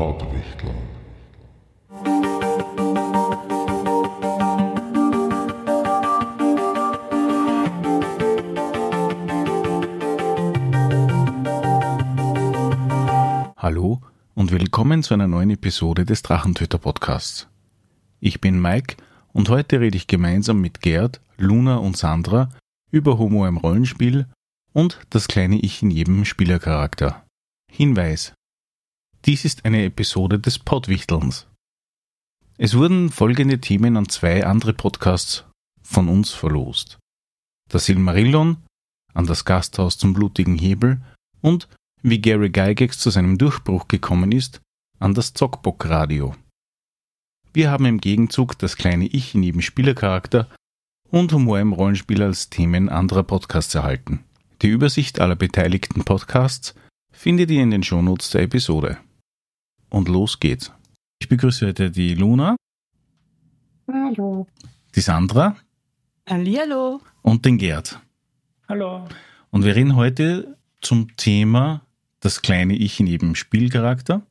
Pottwichteln. Hallo und willkommen zu einer neuen Episode des Drachentöter Podcasts. Ich bin Mike und heute rede ich gemeinsam mit Gerd, Luna und Sandra über Homo im Rollenspiel und das kleine Ich in jedem Spielercharakter. Hinweis. Dies ist eine Episode des Pottwichtelns. Es wurden folgende Themen an zwei andere Podcasts von uns verlost. Das Silmarillion, an das Gasthaus zum blutigen Hebel und wie Gary Gygax zu seinem Durchbruch gekommen ist, an das Zockbock-Radio. Wir haben im Gegenzug das kleine Ich in jedem Spielercharakter und Humor im Rollenspiel als Themen anderer Podcasts erhalten. Die Übersicht aller beteiligten Podcasts findet ihr in den Shownotes der Episode. Und los geht's. Ich begrüße heute die Luna, Hallo. die Sandra Hallihallo. und den Gerd. Hallo. Und wir reden heute zum Thema das kleine Ich in jedem Spielcharakter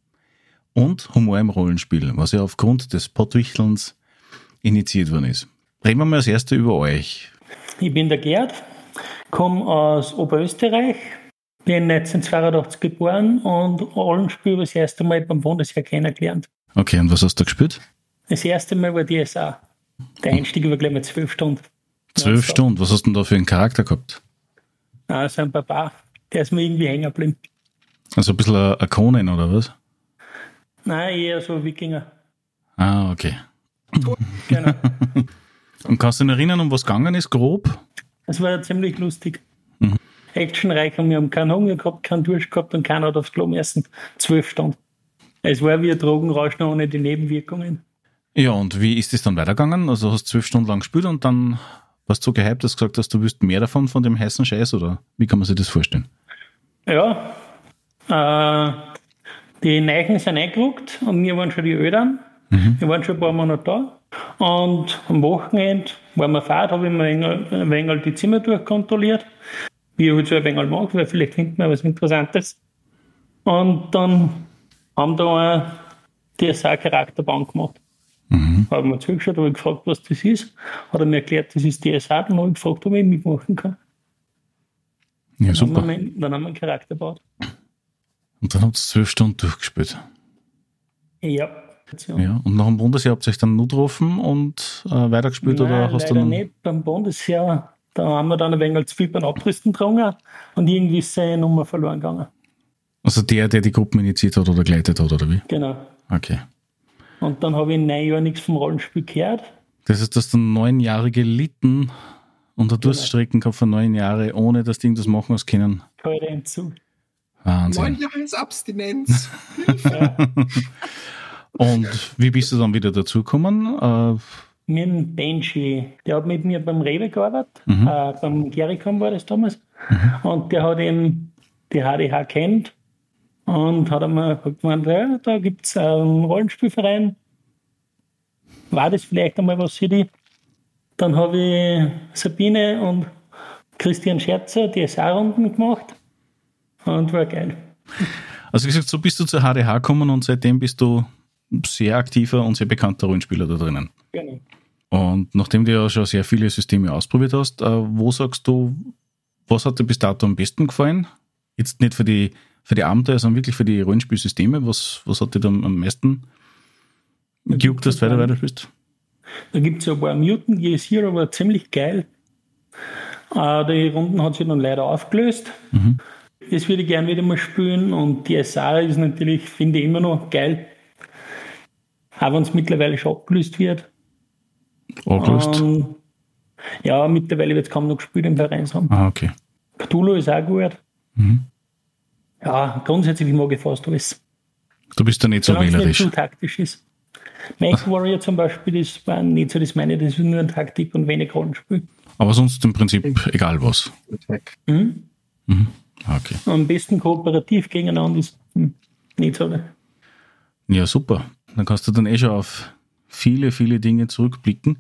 und Humor im Rollenspiel, was ja aufgrund des Pottwichtelns initiiert worden ist. Reden wir mal als Erste über euch. Ich bin der Gerd, komme aus Oberösterreich, bin 1982 geboren und Rollenspiel das erste Mal beim Bundesheer kennengelernt. Okay, und was hast du gespielt? Das erste Mal war DSA. Der Einstieg war gleich mal zwölf Stunden. Zwölf Ja, so. Stunden. Was hast du denn da für einen Charakter gehabt? Also ein Papa, der ist mir irgendwie hängen geblieben. Also ein bisschen ein ein Conan oder was? Nein, eher so Wikinger. Ah, okay. Genau. Und kannst du dich erinnern, um was gegangen ist, grob? Das war ziemlich lustig. Mhm. Actionreich und wir haben keinen Hunger gehabt, keinen Durst gehabt und keiner hat aufs Klo müssen. Zwölf Stunden. Es war wie ein Drogenrausch, nur ohne die Nebenwirkungen. Ja, und wie ist es dann weitergegangen? Also hast du zwölf Stunden lang gespielt und dann warst du so gehypt, dass du gesagt hast, du willst mehr davon, von dem heißen Scheiß, oder wie kann man sich das vorstellen? Ja, äh, die Neichen sind eingerückt und wir waren schon die Ödern. Wir waren schon ein paar Monate da. Und am Wochenende, waren wir fahrt, habe ich mir ein wenig die Zimmer durchkontrolliert. Wie ich halt so ein wenig mache, weil vielleicht findet man was Interessantes. Und dann haben da ein DSA-Charakterbaum gemacht. Mhm. Haben wir zugeschaut, habe ich gefragt, was das ist. Hat er mir erklärt, das ist DSA. Dann habe ich gefragt, ob ich mitmachen kann. Ja, Dann super. haben, wir, einen- dann haben wir einen Charakter gebaut. Und dann habt ihr zwölf Stunden durchgespielt. Ja. Ja. Und nach dem Bundesjahr habt ihr euch dann nur getroffen und äh, weitergespielt oder Nein, hast du leider dann. nicht. Beim Bundesheer, da haben wir dann ein wenig zu viel beim Abrüsten getrunken und irgendwie ist seine Nummer verloren gegangen. Also der, der die Gruppen initiiert hat oder geleitet hat, oder wie? Genau. Okay. Und dann habe ich in neun Jahren nichts vom Rollenspiel gehört. Das heißt, dass du neun Jahre gelitten und eine Durststrecken gehabt von neun Jahren, ohne dass du irgendwas machen hast können. Heute hinzu. Neun Wahnsinn. Jahresabstinenz. Und wie bist du dann wieder dazugekommen? Äh, Mit dem Benji, der hat mit mir beim Rewe gearbeitet, Mhm. äh, beim Gericom war das damals. Und der hat eben die HDH kennt und hat einmal gemeint, ja, da gibt es einen Rollenspielverein. War das vielleicht einmal was für die? Dann habe ich Sabine und Christian Scherzer die SA-Runden gemacht und war geil. also wie gesagt, so bist du zur HDH gekommen und seitdem bist du sehr aktiver und sehr bekannter Rollenspieler da drinnen. Genau. Und nachdem du ja schon sehr viele Systeme ausprobiert hast, äh, wo sagst du, was hat dir bis dato am besten gefallen? Jetzt nicht für die, für die Abenteuer, sondern wirklich für die Rollenspielsysteme. Was, was hat dir dann am meisten gejuckt, dass du weiter weiter bist? Da gibt es ja ein paar Mutant Year Zero, war ziemlich geil. Äh, die Runden hat sich dann leider aufgelöst. Das würde ich gerne wieder mal spielen und die SA ist natürlich, finde ich, immer noch geil. Auch wenn es mittlerweile schon abgelöst wird. Angelöst? Ähm, ja, mittlerweile wird es kaum noch gespielt im Vereinsraum. ah, okay. Cthulhu ist auch gut. Mhm. Ja, grundsätzlich mag ich fast alles. Du bist da nicht so es nicht wählerisch. zu taktisch ist. Mech Warrior zum Beispiel, das war nicht so das meine, das ist nur ein Taktik und wenig Rollenspiel. Aber sonst im Prinzip egal was. Attack. Mhm. Ah, Okay. am besten kooperativ gegeneinander ist. Hm, nicht so. ne? Ja, super. Dann kannst du dann eh schon auf viele, viele Dinge zurückblicken.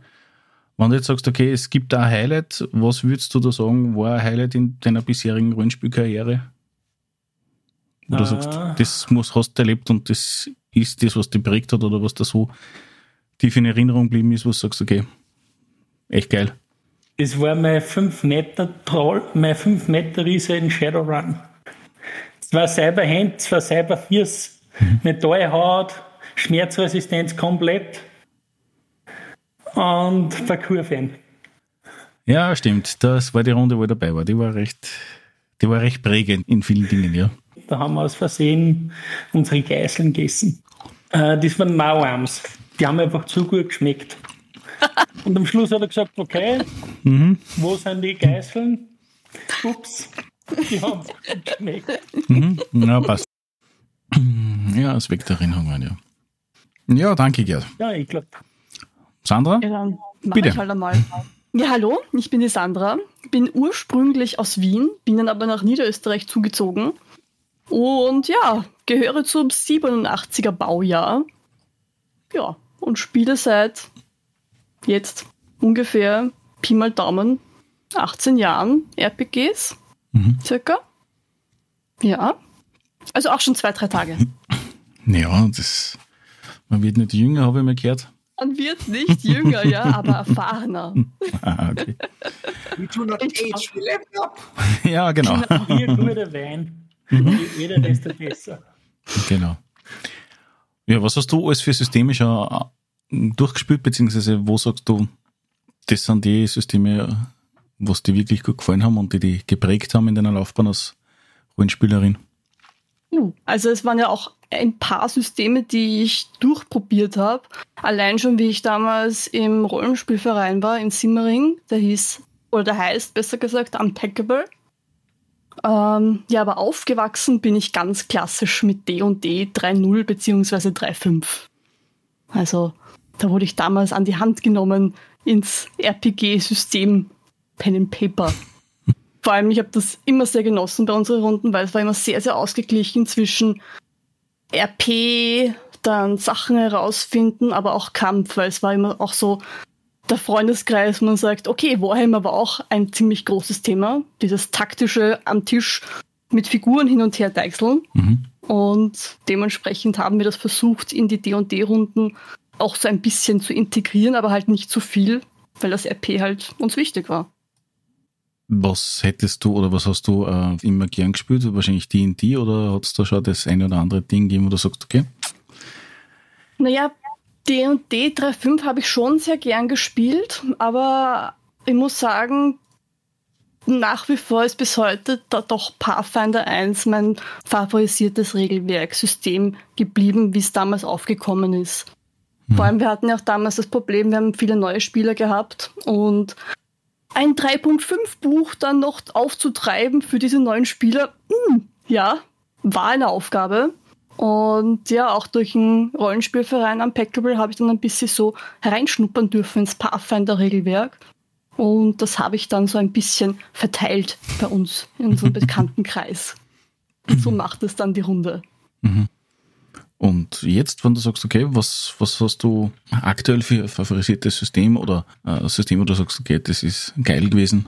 Wenn du jetzt sagst, okay, es gibt da ein Highlight, was würdest du da sagen, war ein Highlight in deiner bisherigen Rollenspielkarriere? Wo du Ah. sagst, das muss, hast du erlebt und das ist das, was dich prägt hat oder was da so tief in Erinnerung geblieben ist, was du sagst, okay, echt geil. Das war mein 5 Meter Troll, mein 5 Meter Riese in Shadowrun. Zwei Cyberhände, zwei Cyberfiers, mhm. Metallhaut, Schmerzresistenz komplett und Parkour-Fan. Ja, stimmt. Das war die Runde, wo ich dabei war. Die war recht, die war recht prägend in vielen Dingen, ja. Da haben wir aus Versehen unsere Geißeln gegessen. Äh, das waren Mauarms. Die haben einfach zu gut geschmeckt. Und am Schluss hat er gesagt, okay, mhm. wo sind die Geißeln? Ups, die haben gut geschmeckt. Mhm. Ja, passt. Ja, es weckt Erinnerungen, ja. Ja, danke, Gerd. Ja, ich glaube. Sandra? Ja, dann Bitte. Ich halt einmal. Ja, hallo, ich bin die Sandra, bin ursprünglich aus Wien, bin dann aber nach Niederösterreich zugezogen und ja, gehöre zum 87er Baujahr. Ja, und spiele seit jetzt ungefähr Pi mal Daumen 18 Jahren RPGs. Mhm. Circa. Ja. Also auch schon zwei, drei Tage. Ja, das, man wird nicht jünger, habe ich mir gehört. Man wird nicht jünger, ja, aber erfahrener. ah, okay. We do not age, we level up. Ja, genau. Hier guter Wein. Mhm. Jeder desto besser. Genau. Ja, was hast du alles für Systeme schon äh, durchgespielt, beziehungsweise wo sagst du, das sind die Systeme, was dir wirklich gut gefallen haben und die dich geprägt haben in deiner Laufbahn als Rollenspielerin? Hm, also es waren ja auch ein paar Systeme, die ich durchprobiert habe. Allein schon, wie ich damals im Rollenspielverein war in Simmering, der hieß, oder der heißt besser gesagt Unpackable. Ähm, ja, aber aufgewachsen bin ich ganz klassisch mit D&D 3.0 bzw. 3.5. Also da wurde ich damals an die Hand genommen ins RPG-System Pen and Paper. Vor allem, ich habe das immer sehr genossen bei unseren Runden, weil es war immer sehr, sehr ausgeglichen zwischen RP, dann Sachen herausfinden, aber auch Kampf, weil es war immer auch so der Freundeskreis, man sagt, okay, Warhammer war auch ein ziemlich großes Thema, dieses taktische am Tisch mit Figuren hin und her deichseln. Mhm. Und dementsprechend haben wir das versucht, in die D&D-Runden auch so ein bisschen zu integrieren, aber halt nicht zu viel, weil das RP halt uns wichtig war. Was hättest du oder was hast du äh, immer gern gespielt? Wahrscheinlich D&D oder hat es da schon das eine oder andere Ding gegeben, wo du sagst, okay? Naja, D&D 3.5 habe ich schon sehr gern gespielt, aber ich muss sagen, nach wie vor ist bis heute da doch Pathfinder 1 mein favorisiertes Regelwerksystem geblieben, wie es damals aufgekommen ist. Hm. Vor allem, wir hatten ja auch damals das Problem, wir haben viele neue Spieler gehabt und ein 3.5 Buch dann noch aufzutreiben für diese neuen Spieler, hm, ja, war eine Aufgabe. Und ja, auch durch einen Rollenspielverein Unpackable habe ich dann ein bisschen so hereinschnuppern dürfen ins Pathfinder-Regelwerk. Und das habe ich dann so ein bisschen verteilt bei uns in unserem Bekanntenkreis. so macht es dann die Runde. Mhm. Und jetzt, wenn du sagst, okay, was, was hast du aktuell für ein favorisiertes System oder äh, System, wo du sagst, okay, das ist geil gewesen?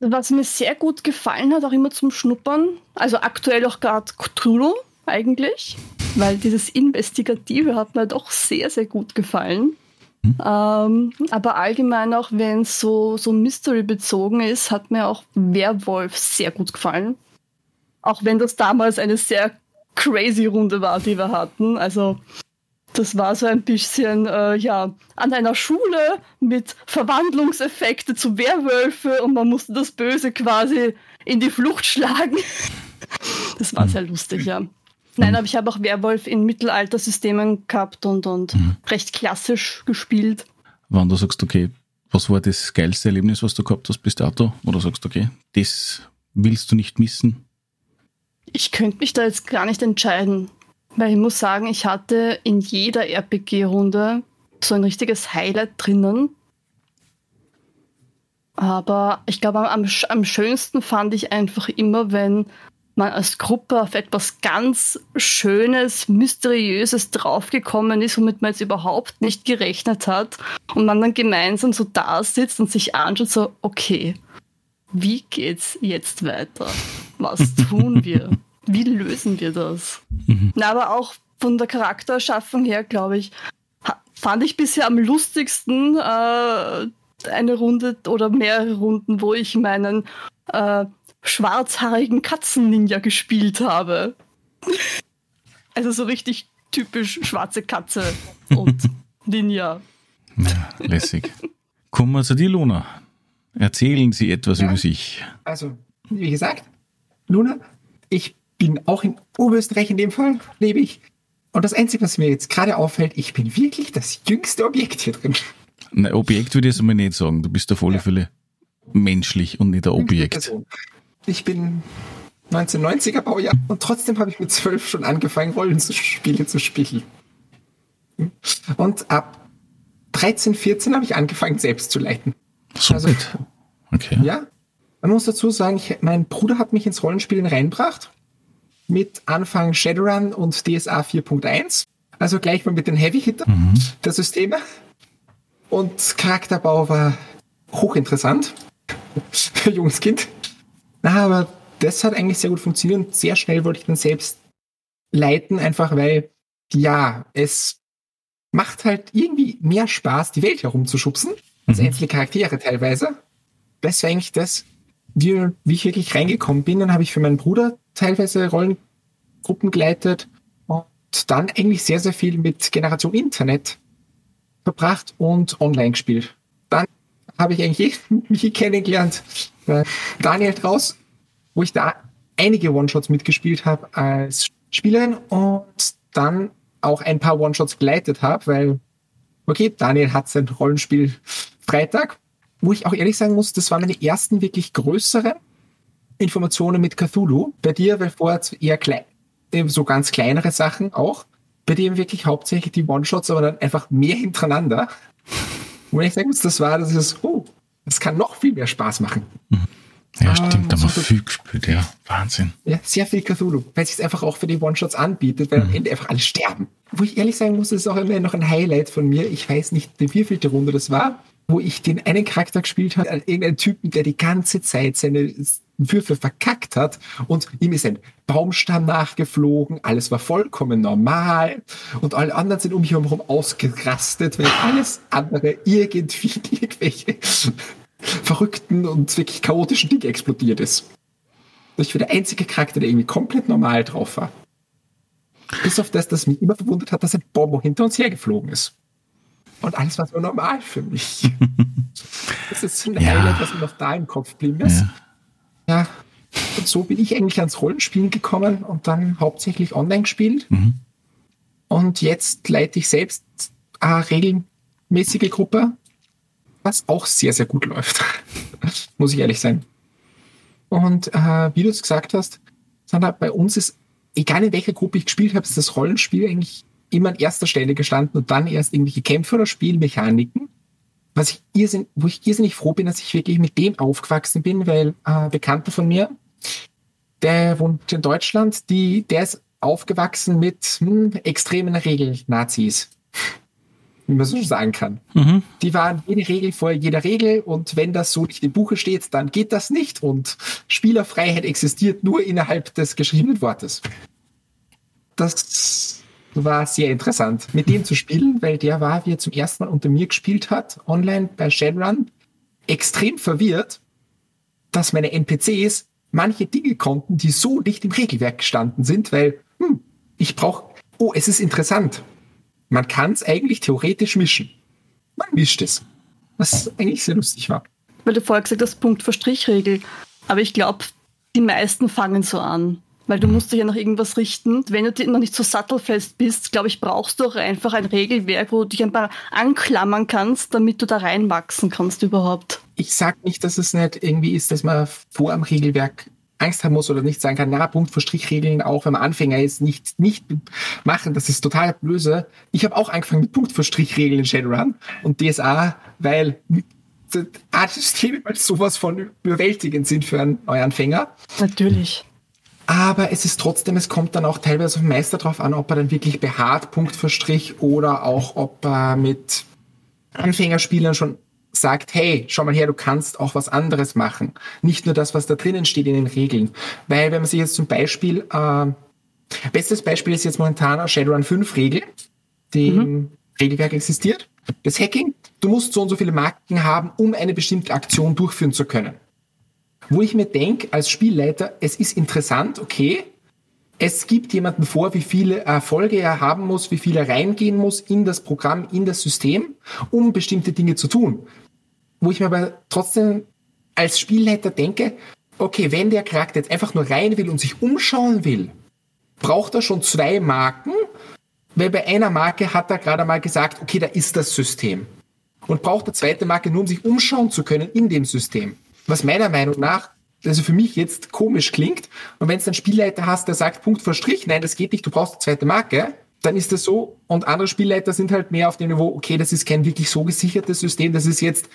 Was mir sehr gut gefallen hat, auch immer zum Schnuppern, also aktuell auch gerade Cthulhu eigentlich, weil dieses Investigative hat mir doch sehr, sehr gut gefallen. Mhm. Ähm, aber allgemein auch, wenn es so, so Mystery bezogen ist, hat mir auch Werwolf sehr gut gefallen. Auch wenn das damals eine sehr crazy Runde war, die wir hatten. Also das war so ein bisschen, äh, ja, an einer Schule mit Verwandlungseffekte zu Werwölfe und man musste das Böse quasi in die Flucht schlagen. das war sehr lustig, ja. Nein, aber ich habe auch Werwolf in Mittelaltersystemen gehabt und, und mhm. recht klassisch gespielt. Wann du sagst, okay, was war das geilste Erlebnis, was du gehabt hast bis dato? Oder sagst, du, okay, das willst du nicht missen? Ich könnte mich da jetzt gar nicht entscheiden, weil ich muss sagen, ich hatte in jeder RPG-Runde so ein richtiges Highlight drinnen. Aber ich glaube, am, am schönsten fand ich einfach immer, wenn man als Gruppe auf etwas ganz Schönes, Mysteriöses draufgekommen ist, womit man jetzt überhaupt nicht gerechnet hat. Und man dann gemeinsam so da sitzt und sich anschaut, so, okay, wie geht's jetzt weiter? Was tun wir? Wie lösen wir das? Mhm. Na, aber auch von der Charakterschaffung her, glaube ich, fand ich bisher am lustigsten äh, eine Runde oder mehrere Runden, wo ich meinen äh, schwarzhaarigen Katzen-Ninja gespielt habe. Also so richtig typisch schwarze Katze und Ninja. Ja, lässig. Kommen wir zu dir, Luna. Erzählen Sie etwas ja, über sich. Also, wie gesagt, Luna, ich bin auch in Oberösterreich in dem Fall, lebe ich. Und das Einzige, was mir jetzt gerade auffällt, ich bin wirklich das jüngste Objekt hier drin. Ein Objekt würde ich jetzt mal nicht sagen. Du bist auf alle ja. Fälle menschlich und nicht ein Objekt. Ich bin 1990er Baujahr und trotzdem habe ich mit zwölf schon angefangen, Rollenspiele zu spielen. Und ab 13, 14 habe ich angefangen, selbst zu leiten. So also, Okay. Ja. Man muss dazu sagen, ich, mein Bruder hat mich ins Rollenspielen reinbracht. Mit Anfang Shadowrun und DSA 4.1. Also gleich mal mit den Heavy Hitter mhm. der Systeme. Und Charakterbau war hochinteressant für junges Kind. Na, aber das hat eigentlich sehr gut funktioniert und sehr schnell wollte ich dann selbst leiten, einfach weil, ja, es macht halt irgendwie mehr Spaß, die Welt herumzuschubsen, als mhm. einzelne Charaktere teilweise. Das war eigentlich das, wie, wie ich wirklich reingekommen bin. Dann habe ich für meinen Bruder teilweise Rollengruppen geleitet und dann eigentlich sehr, sehr viel mit Generation Internet verbracht und online gespielt. Dann habe ich eigentlich mich kennengelernt bei Daniel draus, wo ich da einige One-Shots mitgespielt habe als Spielerin und dann auch ein paar One-Shots geleitet habe, weil, okay, Daniel hat sein Rollenspiel Freitag, wo ich auch ehrlich sagen muss, das waren meine ersten wirklich größeren Informationen mit Cthulhu. Bei dir, weil vorher eher klein, so ganz kleinere Sachen auch bei dem wirklich hauptsächlich die One-Shots, aber dann einfach mehr hintereinander. Wo ich sagen muss, das war, das ist, oh, das kann noch viel mehr Spaß machen. Ja, ah, stimmt, da haben wir viel gespielt, ja, Wahnsinn. Ja, sehr viel Cthulhu, weil es sich einfach auch für die One-Shots anbietet, weil mhm. am Ende einfach alle sterben. Wo ich ehrlich sagen muss, das ist auch immer noch ein Highlight von mir. Ich weiß nicht, wie vielte Runde das war, wo ich den einen Charakter gespielt habe, irgendeinen Typen, der die ganze Zeit seine Würfe verkackt hat und ihm ist ein Baumstamm nachgeflogen, alles war vollkommen normal und alle anderen sind um mich herum ausgerastet, weil alles andere irgendwie irgendwelche verrückten und wirklich chaotischen Dinge explodiert ist. Ich war der einzige Charakter, der irgendwie komplett normal drauf war. Bis auf das, dass mich immer verwundert hat, dass ein Bombo hinter uns hergeflogen ist. Und alles war so normal für mich. das ist ein ja. Highlight, was mir noch da im Kopf geblieben ist. Ja. Ja, und so bin ich eigentlich ans Rollenspielen gekommen und dann hauptsächlich online gespielt. Mhm. Und jetzt leite ich selbst eine regelmäßige Gruppe, was auch sehr, sehr gut läuft. Muss ich ehrlich sein. Und äh, wie du es gesagt hast, Sandra, bei uns ist, egal in welcher Gruppe ich gespielt habe, ist das Rollenspiel eigentlich immer an erster Stelle gestanden und dann erst irgendwelche Kämpfe oder Spielmechaniken was ich irrsinnig, wo ich irrsinnig froh bin, dass ich wirklich mit dem aufgewachsen bin, weil äh, Bekannter von mir, der wohnt in Deutschland, die, der ist aufgewachsen mit hm, extremen Regel-Nazis. Wie man so sagen kann. Mhm. Die waren jede Regel vor jeder Regel und wenn das so nicht im Buche steht, dann geht das nicht und Spielerfreiheit existiert nur innerhalb des geschriebenen Wortes. Das war sehr interessant, mit dem zu spielen, weil der war, wie er zum ersten Mal unter mir gespielt hat, online bei Shadowrun, extrem verwirrt, dass meine NPCs manche Dinge konnten, die so nicht im Regelwerk gestanden sind, weil, hm, ich brauche, oh, es ist interessant. Man kann es eigentlich theoretisch mischen. Man mischt es. Was eigentlich sehr lustig war. Weil du vorher gesagt hast, Punkt für Strichregel. Aber ich glaube, die meisten fangen so an. Weil du musst dich ja nach irgendwas richten. Wenn du noch nicht so sattelfest bist, glaube ich, brauchst du auch einfach ein Regelwerk, wo du dich ein paar anklammern kannst, damit du da reinwachsen kannst überhaupt. Ich sag nicht, dass es nicht irgendwie ist, dass man vor am Regelwerk Angst haben muss oder nicht sagen kann, na, Punkt für Strichregeln, auch wenn man Anfänger ist, nicht, nicht machen. Das ist total böse. Ich habe auch angefangen mit Punkt für Strichregeln in Shadowrun und DSA, weil Art-Systeme sowas von überwältigend sind für einen Neuanfänger. Natürlich. Aber es ist trotzdem, es kommt dann auch teilweise auf den Meister drauf an, ob er dann wirklich beharrt, Punkt für Strich, oder auch ob er mit Anfängerspielern schon sagt, hey, schau mal her, du kannst auch was anderes machen. Nicht nur das, was da drinnen steht in den Regeln. Weil wenn man sich jetzt zum Beispiel äh, Bestes Beispiel ist jetzt momentan Shadowrun 5 Regel, die mhm. im Regelwerk existiert. Das Hacking, du musst so und so viele Marken haben, um eine bestimmte Aktion durchführen zu können. Wo ich mir denke, als Spielleiter, es ist interessant, okay, es gibt jemanden vor, wie viele Erfolge er haben muss, wie viel er reingehen muss in das Programm, in das System, um bestimmte Dinge zu tun. Wo ich mir aber trotzdem als Spielleiter denke, okay, wenn der Charakter jetzt einfach nur rein will und sich umschauen will, braucht er schon zwei Marken, weil bei einer Marke hat er gerade mal gesagt, okay, da ist das System. Und braucht eine zweite Marke nur, um sich umschauen zu können in dem System. Was meiner Meinung nach, also für mich jetzt komisch klingt. Und wenn es einen Spielleiter hast, der sagt, Punkt vor Strich, nein, das geht nicht, du brauchst eine zweite Marke, dann ist das so. Und andere Spielleiter sind halt mehr auf dem Niveau, okay, das ist kein wirklich so gesichertes System, das ist jetzt,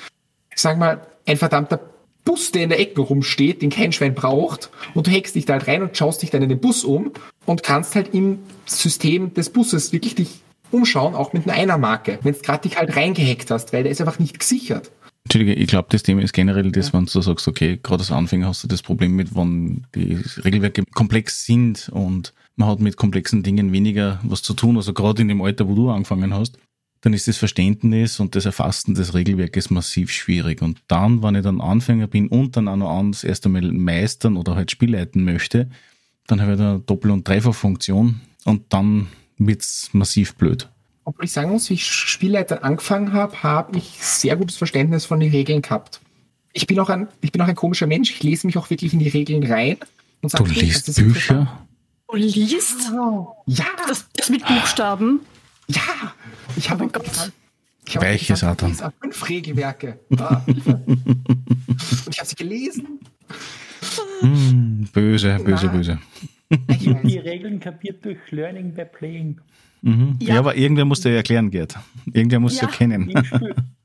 sag mal, ein verdammter Bus, der in der Ecke rumsteht, den kein Schwein braucht, und du hackst dich da halt rein und schaust dich dann in den Bus um und kannst halt im System des Busses wirklich dich umschauen, auch mit einer Marke, wenn du gerade dich halt reingehackt hast, weil der ist einfach nicht gesichert. Entschuldige, ich glaube, das Thema ist generell das, ja. wenn du sagst, okay, gerade als Anfänger hast du das Problem mit, wenn die Regelwerke komplex sind und man hat mit komplexen Dingen weniger was zu tun, also gerade in dem Alter, wo du angefangen hast, dann ist das Verständnis und das Erfassen des Regelwerkes massiv schwierig. Und dann, wenn ich dann Anfänger bin und dann auch noch an das erste Mal meistern oder halt spielleiten möchte, dann habe ich eine Doppel- und Dreifachfunktion und dann wird's massiv blöd. Obwohl ich sagen muss, wie ich Spielleiter angefangen habe, habe ich sehr gutes Verständnis von den Regeln gehabt. Ich bin auch ein, ich bin auch ein komischer Mensch. Ich lese mich auch wirklich in die Regeln rein. Und sage, du liest hey, Bücher? Du liest? Ja. Das, das mit Buchstaben? Ja. Ich habe oh Gott. Ich habe Welche Satan? Fünf Regelwerke. Ah, und ich habe sie gelesen. Mm, böse, böse, ja. böse. Die Regeln kapiert durch Learning by Playing. Mhm. Ja. ja. aber irgendwer muss dir erklären, Gerd. Irgendwer muss ja, ja kennen.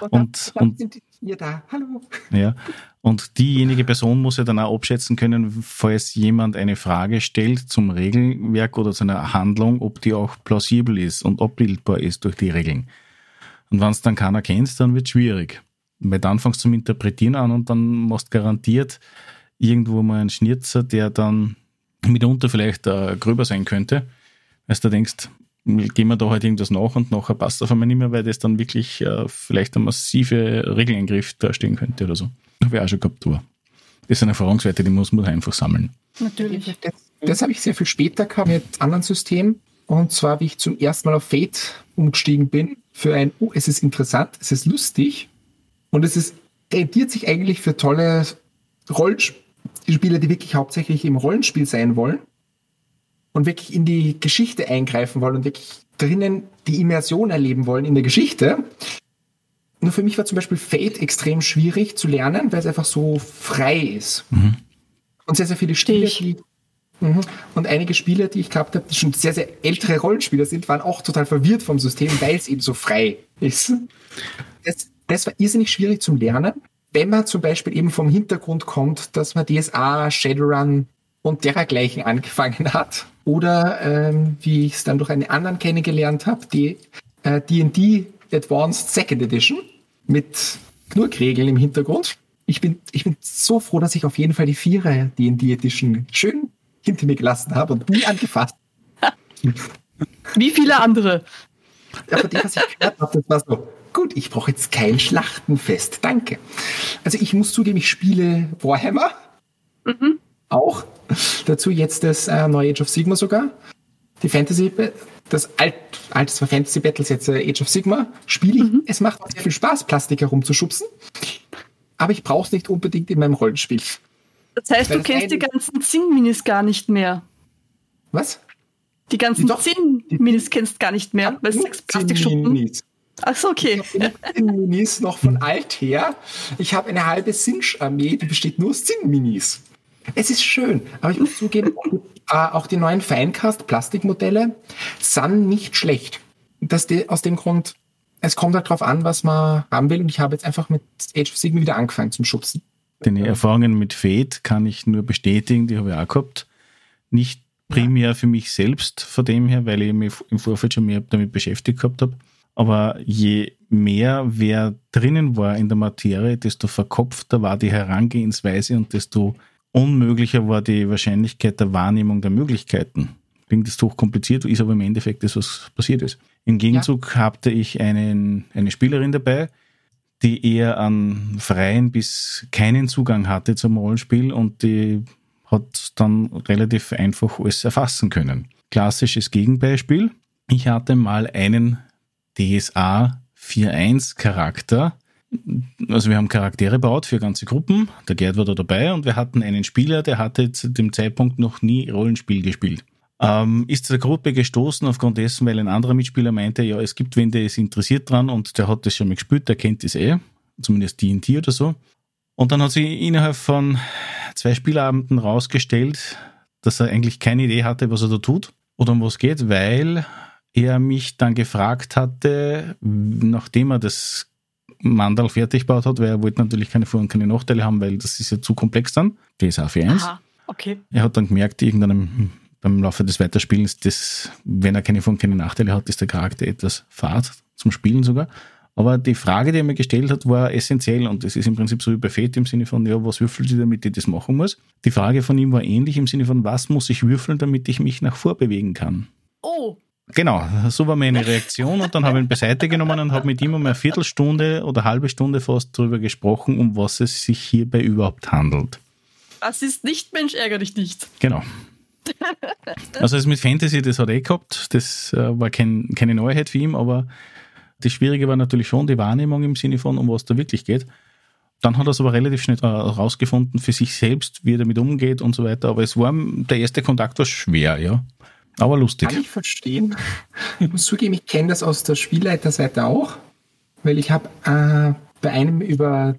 und, und sind wir da. Hallo. Ja. Und diejenige Person muss ja dann auch abschätzen können, falls jemand eine Frage stellt zum Regelwerk oder zu einer Handlung, ob die auch plausibel ist und abbildbar ist durch die Regeln. Und wenn es dann keiner kennt, dann wird es schwierig. Weil dann fängst du zum Interpretieren an und dann machst garantiert irgendwo mal einen Schnitzer, der dann mitunter vielleicht äh, gröber sein könnte, als du denkst, gehen wir da halt irgendwas nach und nachher passt auf einmal nicht mehr, weil das dann wirklich äh, vielleicht ein massive Regeleingriff darstellen könnte oder so. Habe ich auch schon gehabt, aber das sind Erfahrungswerte, die muss man einfach sammeln. Natürlich. Das, das habe ich sehr viel später gehabt mit anderen Systemen. Und zwar, wie ich zum ersten Mal auf Fate umgestiegen bin, für ein, oh, es ist interessant, es ist lustig und es ist, rentiert sich eigentlich für tolle Rollenspiele, die wirklich hauptsächlich im Rollenspiel sein wollen und wirklich in die Geschichte eingreifen wollen und wirklich drinnen die Immersion erleben wollen in der Geschichte. Nur für mich war zum Beispiel Fate extrem schwierig zu lernen, weil es einfach so frei ist. Mhm. Und sehr, sehr viele Spiele, die, mh, und einige Spieler, die ich gehabt habe, die schon sehr, sehr ältere Rollenspieler sind, waren auch total verwirrt vom System, weil es eben so frei ist. Das, das war irrsinnig schwierig zum Lernen. Wenn man zum Beispiel eben vom Hintergrund kommt, dass man DSA, Shadowrun und dergleichen angefangen hat. Oder ähm, wie ich es dann durch einen anderen kennengelernt habe, die D&D äh, Advanced Second Edition mit Knurkregeln im Hintergrund. Ich bin, ich bin so froh, dass ich auf jeden Fall die Vierer D&D Edition schön hinter mir gelassen habe und nie angefasst. Wie viele andere. Ja, von dem, was ich gehört habe, das war so, gut, ich brauche jetzt kein Schlachtenfest, danke. Also ich muss zugeben, ich spiele Warhammer. Mhm. Auch. Dazu jetzt das äh, neue Age of Sigma sogar. Die Fantasy, das alt, altes Fantasy Battles, jetzt äh, Age of Sigma, spiele ich. Mhm. Es macht auch sehr viel Spaß, Plastik herumzuschubsen. Aber ich brauche es nicht unbedingt in meinem Rollenspiel. Das heißt, Weil du kennst die ganzen Zinn-Minis gar nicht mehr. Was? Die ganzen Zinn-Minis kennst gar nicht mehr, weil es Plastikschuppen. Ach so, okay. Ich habe Minis noch von alt her. Ich habe eine halbe Sinch-Armee, die besteht nur aus Zinn-Minis. Es ist schön, aber ich muss zugeben, auch die neuen Finecast-Plastikmodelle sind nicht schlecht. Das aus dem Grund, es kommt halt drauf an, was man haben will und ich habe jetzt einfach mit Age of Sigma wieder angefangen zum Schubsen. Deine Erfahrungen mit Fate kann ich nur bestätigen, die habe ich auch gehabt. Nicht primär für mich selbst von dem her, weil ich mich im Vorfeld schon mehr damit beschäftigt gehabt habe. Aber je mehr wer drinnen war in der Materie, desto verkopfter war die Herangehensweise und desto unmöglicher war die Wahrscheinlichkeit der Wahrnehmung der Möglichkeiten. klingt das doch kompliziert, ist aber im Endeffekt das, was passiert ist. Im Gegenzug ja. hatte ich einen, eine Spielerin dabei, die eher an freien bis keinen Zugang hatte zum Rollenspiel und die hat dann relativ einfach alles erfassen können. Klassisches Gegenbeispiel. Ich hatte mal einen DSA 4.1 Charakter. Also wir haben Charaktere gebaut für ganze Gruppen. Der Gerd war da dabei und wir hatten einen Spieler, der hatte zu dem Zeitpunkt noch nie Rollenspiel gespielt. Ähm, ist zur Gruppe gestoßen aufgrund dessen, weil ein anderer Mitspieler meinte, ja, es gibt wen, der ist interessiert dran und der hat das schon mal gespielt, der kennt das eh, zumindest D&D oder so. Und dann hat sich innerhalb von zwei Spielabenden rausgestellt, dass er eigentlich keine Idee hatte, was er da tut oder um was geht, weil er mich dann gefragt hatte, nachdem er das Mandal fertig gebaut hat, weil er wollte natürlich keine Vor- und keine Nachteile haben, weil das ist ja zu komplex dann. DSA 4.1. Aha, okay. Er hat dann gemerkt, irgendeinem beim Laufe des Weiterspielens, dass, wenn er keine Vor- und keine Nachteile hat, ist der Charakter etwas fad zum Spielen sogar. Aber die Frage, die er mir gestellt hat, war essentiell und das ist im Prinzip so wie bei Fate im Sinne von, ja, was würfelt ihr, damit ich das machen muss? Die Frage von ihm war ähnlich im Sinne von, was muss ich würfeln, damit ich mich nach vorbewegen kann? Oh. Genau, so war meine Reaktion und dann habe ich ihn beiseite genommen und habe mit ihm um eine Viertelstunde oder halbe Stunde fast darüber gesprochen, um was es sich hierbei überhaupt handelt. Das ist nicht Mensch, ärgere dich nicht. Genau. Also das mit Fantasy, das hat er eh gehabt, das äh, war kein, keine Neuheit für ihn, aber das Schwierige war natürlich schon die Wahrnehmung im Sinne von, um was da wirklich geht. Dann hat er es aber relativ schnell herausgefunden äh, für sich selbst, wie er damit umgeht und so weiter. Aber es war, der erste Kontakt war schwer, ja. Aber lustig. Kann ich verstehen. Ich muss zugeben, ich kenne das aus der Spielleiterseite auch, weil ich habe äh, bei einem über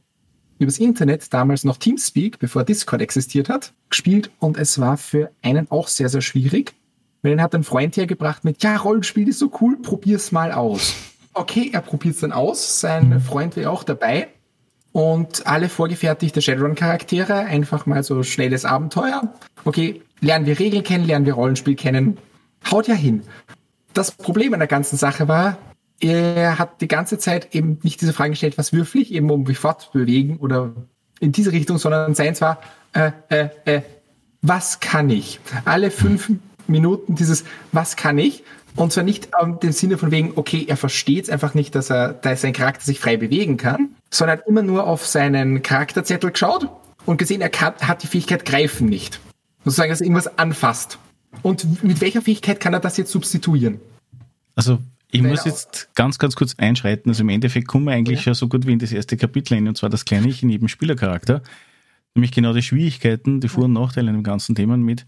übers Internet, damals noch Teamspeak, bevor Discord existiert hat, gespielt und es war für einen auch sehr, sehr schwierig. Weil dann hat ein Freund hergebracht mit, ja, Rollenspiel ist so cool, probier's mal aus. Okay, er probiert's dann aus, sein Freund war auch dabei und alle vorgefertigte Shadowrun-Charaktere, einfach mal so schnelles Abenteuer. Okay, lernen wir Regeln kennen, lernen wir Rollenspiel kennen. Haut ja hin. Das Problem an der ganzen Sache war, er hat die ganze Zeit eben nicht diese Frage gestellt, was würfel ich, eben um mich fortzubewegen oder in diese Richtung, sondern seins war, äh, äh, äh, was kann ich? Alle fünf Minuten dieses, was kann ich? Und zwar nicht im dem Sinne von wegen, okay, er versteht es einfach nicht, dass er, dass sein Charakter sich frei bewegen kann, sondern hat immer nur auf seinen Charakterzettel geschaut und gesehen, er kann, hat die Fähigkeit greifen nicht. Sozusagen, dass er irgendwas anfasst. Und mit welcher Fähigkeit kann er das jetzt substituieren? Also ich muss jetzt ganz, ganz kurz einschreiten. Also im Endeffekt kommen wir eigentlich ja. schon so gut wie in das erste Kapitel hin, und zwar das kleine Ich in jedem Spielercharakter. Nämlich genau die Schwierigkeiten, die Vor- und Nachteile in dem ganzen Thema mit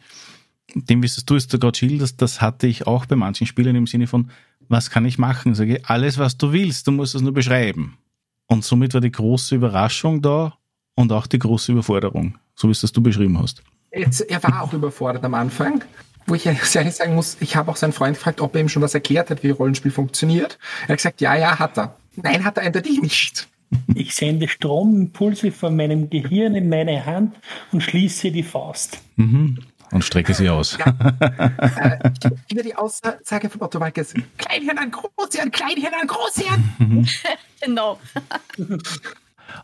dem, wie du es da gerade schilderst, das hatte ich auch bei manchen Spielern im Sinne von, was kann ich machen? Sage ich, alles, was du willst, du musst es nur beschreiben. Und somit war die große Überraschung da und auch die große Überforderung, so wie es das du beschrieben hast. Jetzt, er war auch überfordert am Anfang, wo ich ehrlich sagen muss, ich habe auch seinen Freund gefragt, ob er ihm schon was erklärt hat, wie Rollenspiel funktioniert. Er hat gesagt, ja, ja, hat er. Nein, hat er eindeutig nicht. Ich sende Stromimpulse von meinem Gehirn in meine Hand und schließe die Faust. Mhm. Und strecke sie aus. Ja. äh, über die Aussage von Otto Walkes, Kleinhirn an Großhirn, Kleinhirn an Großhirn. Genau.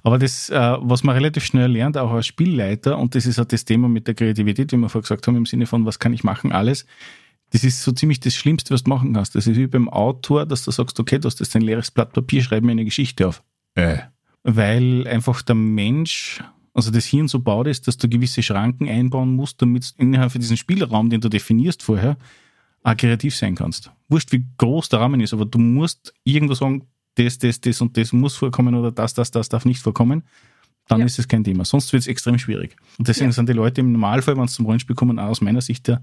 Aber das, äh, was man relativ schnell lernt, auch als Spielleiter, und das ist auch das Thema mit der Kreativität, wie wir vorher gesagt haben, im Sinne von, was kann ich machen, alles, das ist so ziemlich das Schlimmste, was du machen kannst. Das ist wie beim Autor, dass du sagst, okay, du hast jetzt ein leeres Blatt Papier, schreib mir eine Geschichte auf. Äh. Weil einfach der Mensch, also das Hirn so baut ist, dass du gewisse Schranken einbauen musst, damit du innerhalb von diesem Spielraum, den du definierst vorher, auch kreativ sein kannst. Wurscht, wie groß der Rahmen ist, aber du musst irgendwo sagen, das, das, das und das muss vorkommen oder das, das, das darf nicht vorkommen, dann ja. ist es kein Thema. Sonst wird es extrem schwierig. Und deswegen ja. sind die Leute im Normalfall, wenn sie zum Rollenspiel kommen, auch aus meiner Sicht ja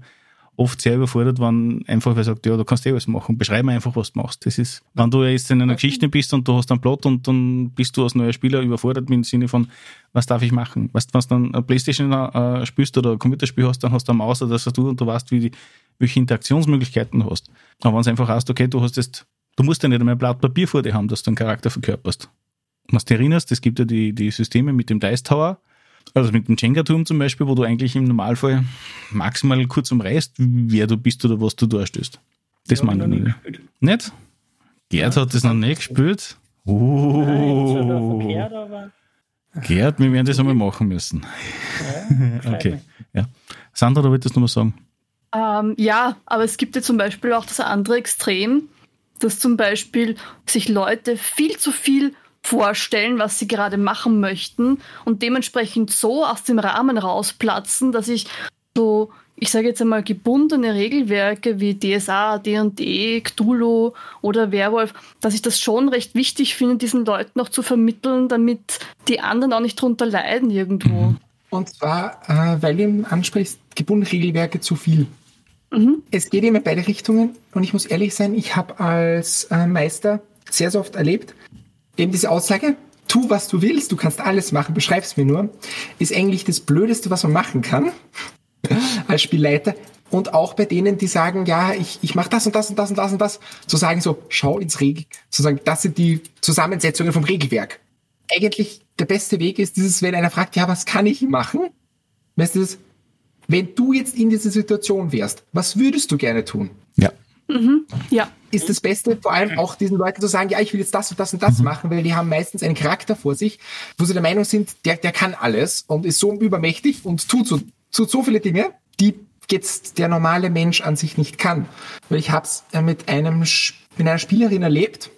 oft sehr überfordert, wenn einfach wer sagt, ja, du kannst eh alles machen, beschreib mir einfach, was du machst. Das ist, wenn du jetzt in einer Geschichte bist und du hast einen Plot und dann bist du als neuer Spieler überfordert mit dem Sinne von, was darf ich machen? Weißt du, wenn du dann ein Playstation äh, spielst oder ein Computerspiel hast, dann hast du eine Maus oder das hast du und du weißt, wie die, welche Interaktionsmöglichkeiten du hast. Aber wenn es einfach heißt, okay, du hast jetzt Du musst ja nicht einmal ein Blatt Papier vor dir haben, dass du einen Charakter verkörperst. Was du erinnerst, es gibt ja die, die Systeme mit dem Dice Tower, also mit dem Jenga-Turm zum Beispiel, wo du eigentlich im Normalfall maximal kurz umreißt, wer du bist oder was du darstellst. Das ja, meine ich nicht. Nicht? Gerd ja, hat das noch nicht gespielt. Oh. Nein, Gerd, wir werden das einmal machen müssen. Ja, okay. Ja. Sandra, du wolltest noch mal sagen? Ähm, ja, aber es gibt ja zum Beispiel auch das andere Extrem, dass zum Beispiel sich Leute viel zu viel vorstellen, was sie gerade machen möchten und dementsprechend so aus dem Rahmen rausplatzen, dass ich so, ich sage jetzt einmal, gebundene Regelwerke wie DSA, D&D, Cthulhu oder Werwolf, dass ich das schon recht wichtig finde, diesen Leuten auch zu vermitteln, damit die anderen auch nicht drunter leiden irgendwo. Und zwar, äh, weil du ansprichst, gebundene Regelwerke zu viel. Mhm. Es geht immer in beide Richtungen und ich muss ehrlich sein, ich habe als äh, Meister sehr, sehr oft erlebt, eben diese Aussage, tu was du willst, du kannst alles machen, beschreib's mir nur, ist eigentlich das Blödeste, was man machen kann als Spielleiter. Und auch bei denen, die sagen, ja, ich, ich mache das und das und das und das und das, zu sagen so, schau ins Regel, zu sagen, das sind die Zusammensetzungen vom Regelwerk. Eigentlich der beste Weg ist dieses, wenn einer fragt, ja, was kann ich machen? Weißt du das? Wenn du jetzt in dieser Situation wärst, was würdest du gerne tun? Ja. Mhm. Ja. Ist das Beste, vor allem auch diesen Leuten zu sagen, ja, ich will jetzt das und das und das mhm. machen, weil die haben meistens einen Charakter vor sich, wo sie der Meinung sind, der, der kann alles und ist so übermächtig und tut so, tut so viele Dinge, die jetzt der normale Mensch an sich nicht kann. Weil ich habe es äh, mit einem mit einer Spielerin erlebt,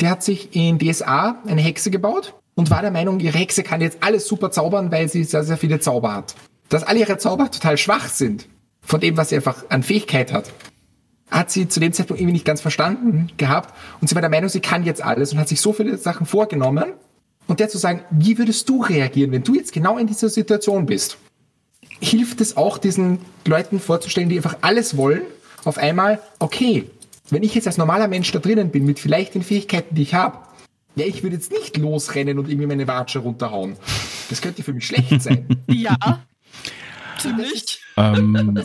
die hat sich in DSA eine Hexe gebaut und war der Meinung, ihre Hexe kann jetzt alles super zaubern, weil sie sehr, sehr viele Zauber hat. Dass alle ihre Zauber total schwach sind von dem, was sie einfach an Fähigkeit hat hat sie zu dem Zeitpunkt irgendwie nicht ganz verstanden gehabt und sie war der Meinung, sie kann jetzt alles und hat sich so viele Sachen vorgenommen und der zu sagen, wie würdest du reagieren, wenn du jetzt genau in dieser Situation bist? Hilft es auch diesen Leuten vorzustellen, die einfach alles wollen, auf einmal, okay, wenn ich jetzt als normaler Mensch da drinnen bin, mit vielleicht den Fähigkeiten, die ich habe, ja, ich würde jetzt nicht losrennen und irgendwie meine Watsche runterhauen. Das könnte für mich schlecht sein. ja, ziemlich. Ähm,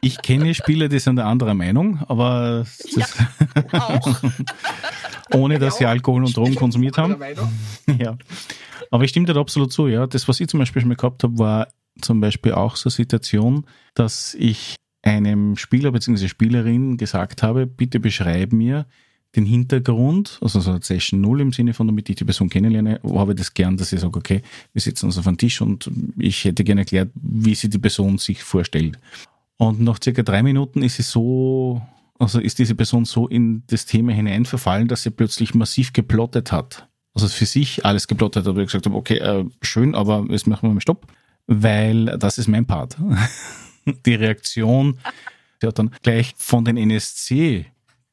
ich kenne Spieler, die sind der anderer Meinung, aber ja, auch. ohne dass sie Alkohol und Drogen konsumiert haben. ja. Aber ich stimme dir absolut zu, ja. Das, was ich zum Beispiel schon mal gehabt habe, war zum Beispiel auch so eine Situation, dass ich einem Spieler bzw. Spielerin gesagt habe, bitte beschreib mir, den Hintergrund, also so Session Null im Sinne von, damit ich die Person kennenlerne, habe ich das gern, dass ich sage, okay, wir sitzen uns auf einem Tisch und ich hätte gerne erklärt, wie sich die Person sich vorstellt. Und nach circa drei Minuten ist sie so, also ist diese Person so in das Thema hineinverfallen, dass sie plötzlich massiv geplottet hat. Also für sich alles geplottet hat, aber ich gesagt habe, okay, äh, schön, aber jetzt machen wir mal Stopp, weil das ist mein Part. die Reaktion, die hat dann gleich von den NSC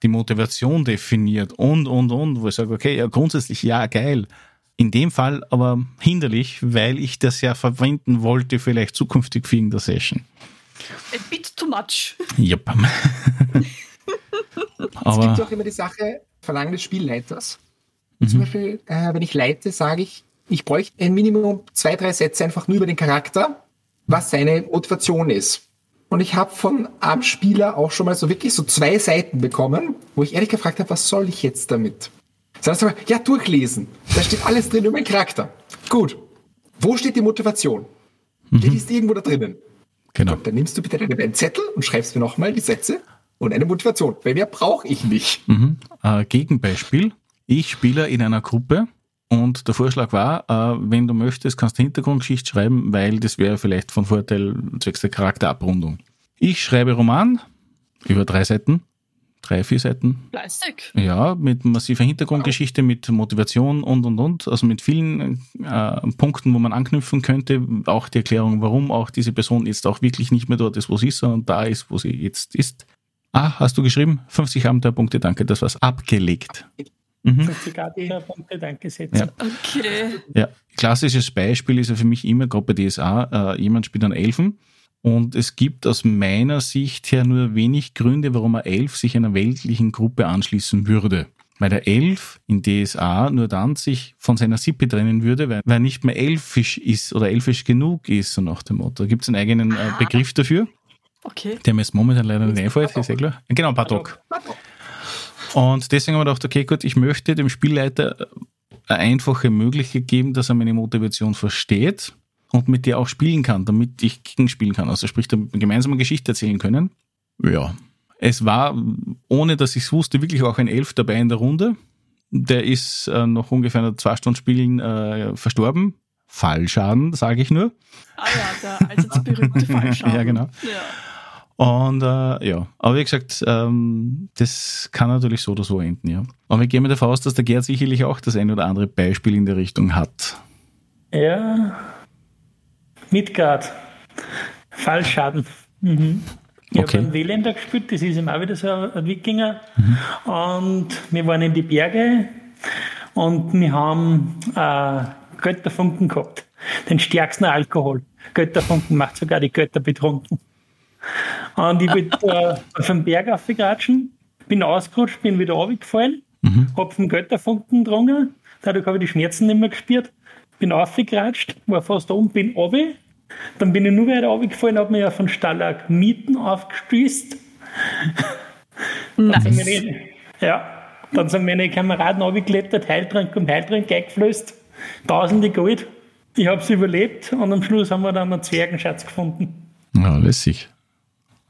die Motivation definiert und, und, und, wo ich sage, okay, ja, grundsätzlich ja, geil. In dem Fall aber hinderlich, weil ich das ja verwenden wollte, vielleicht zukünftig für irgendeine Session. A bit too much. Yep. aber, es gibt auch immer die Sache, Verlangen des Spielleiters. Mhm. Zum Beispiel, äh, wenn ich leite, sage ich, ich bräuchte ein Minimum zwei, drei Sätze einfach nur über den Charakter, was seine Motivation ist. Und ich habe von einem Spieler auch schon mal so wirklich so zwei Seiten bekommen, wo ich ehrlich gefragt habe, was soll ich jetzt damit? Das heißt, ja, durchlesen. Da steht alles drin über den Charakter. Gut. Wo steht die Motivation? Mhm. Die ist irgendwo da drinnen. Genau. Und dann nimmst du bitte deinen Zettel und schreibst mir nochmal die Sätze und eine Motivation. Weil mehr brauche ich nicht. Mhm. Äh, Gegenbeispiel. Ich spiele in einer Gruppe und der Vorschlag war, äh, wenn du möchtest, kannst du Hintergrundgeschichte schreiben, weil das wäre vielleicht von Vorteil zwecks der Charakterabrundung. Ich schreibe Roman über drei Seiten, drei, vier Seiten. Fleißig. Ja, mit massiver Hintergrundgeschichte, mit Motivation und und und, also mit vielen äh, Punkten, wo man anknüpfen könnte. Auch die Erklärung, warum auch diese Person jetzt auch wirklich nicht mehr dort ist, wo sie ist, sondern da ist, wo sie jetzt ist. Ah, hast du geschrieben? 50 Abenteuerpunkte, danke, das war's. Abgelegt. Mhm. Punkte danke setzen. Ja. Okay. Ja, klassisches Beispiel ist ja für mich immer, gerade bei DSA, äh, jemand spielt einen Elfen und es gibt aus meiner Sicht her nur wenig Gründe, warum ein Elf sich einer weltlichen Gruppe anschließen würde. Weil der Elf in DSA nur dann sich von seiner Sippe trennen würde, weil, er nicht mehr elfisch ist oder elfisch genug ist, so nach dem Motto. Da gibt es einen eigenen äh, Begriff dafür. Okay. Der mir jetzt momentan leider nicht einfällt, ist ja klar. Genau, Paddock. Paddock. Und deswegen haben wir gedacht, okay, gut, ich möchte dem Spielleiter eine einfache Möglichkeit geben, dass er meine Motivation versteht und mit der auch spielen kann, damit ich gegenspielen kann. Also sprich, eine gemeinsame Geschichte erzählen können. Ja. Es war, ohne dass ich es wusste, wirklich auch ein Elf dabei in der Runde. Der ist äh, nach ungefähr zwei Stunden Spielen äh, verstorben. Fallschaden, sage ich nur. Ah ja, der allseits berühmte Fallschaden. ja, genau. Ja. Und äh, ja, aber wie gesagt, ähm, das kann natürlich so oder so enden, ja. Aber ich gehe mir davon aus, dass der Gerd sicherlich auch das ein oder andere Beispiel in der Richtung hat. Ja, Midgard. Fallschaden. Mhm. Ich okay. habe einen Wieländer gespielt, das ist eben auch wieder so ein Wikinger. Mhm. Und wir waren in die Berge und wir haben äh, Götterfunken gehabt. Den stärksten Alkohol. Götterfunken macht sogar die Götter betrunken. Und ich bin äh, auf den Berg aufgekratschen, bin ausgerutscht, bin wieder runtergefallen, mhm. hab vom Götterfunken getrunken, dadurch habe ich die Schmerzen nicht mehr gespürt, bin aufgekratzt, war fast oben, bin runter, dann bin ich nur weiter runtergefallen, habe mich ja von Stalagmiten aufgespießt. Nice. Dann meine, ja, dann sind meine Kameraden runtergeklettert, Heiltrank um Heiltrank eingeflößt, tausende Gold. Ich habe es überlebt und am Schluss haben wir dann einen Zwergenschatz gefunden. Ja, lässig.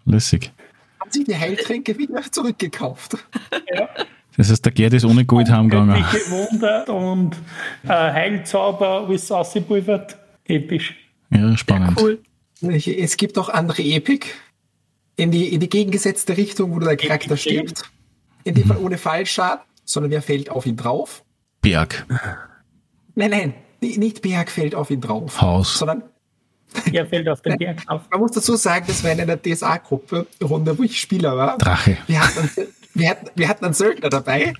Lässig. Haben Sie die Heiltränke wieder zurückgekauft? Ja. Das heißt, der Gerd ist ohne Gold heimgegangen. Wunder und äh, Heilzauber, alles ausgepulvert. Episch. Ja, spannend. Ja, cool. Es gibt auch andere Epik in die, in die gegengesetzte Richtung, wo der Charakter stirbt. In dem mhm. Fall ohne Fallschaden, sondern wer fällt auf ihn drauf? Berg. Nein, nein, nicht Berg fällt auf ihn drauf. Haus. Sondern er fällt auf den Berg auf. Man muss dazu sagen, das war in einer DSA-Gruppe, Runde, wo ich Spieler war. Drache. Wir hatten, wir hatten, wir hatten einen Söldner dabei,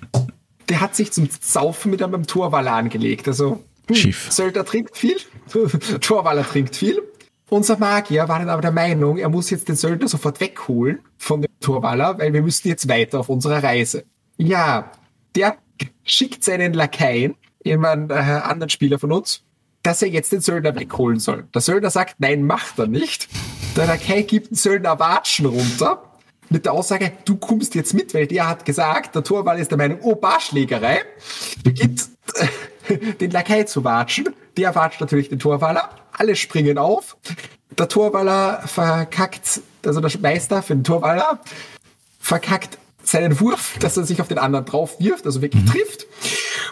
der hat sich zum Saufen mit einem Torwaller angelegt. Also, hm, Schiff. Söldner trinkt viel, Torwaller trinkt viel. Unser Magier war dann aber der Meinung, er muss jetzt den Söldner sofort wegholen von dem Torwaller, weil wir müssen jetzt weiter auf unserer Reise. Ja, der schickt seinen Lakaien, jemand äh, anderen Spieler von uns, dass er jetzt den Söldner wegholen soll. Der Söldner sagt, nein, macht er nicht. Der Lakai gibt den Söldner Watschen runter mit der Aussage, du kommst jetzt mit, weil der hat gesagt, der Torwall ist der Meinung, oh, Barschlägerei, beginnt äh, den Lakai zu watschen. Der watscht natürlich den Torwaller, alle springen auf. Der Torwaller verkackt, also der Meister für den Torwaller, verkackt seinen Wurf, dass er sich auf den anderen drauf wirft, also wirklich mhm. trifft.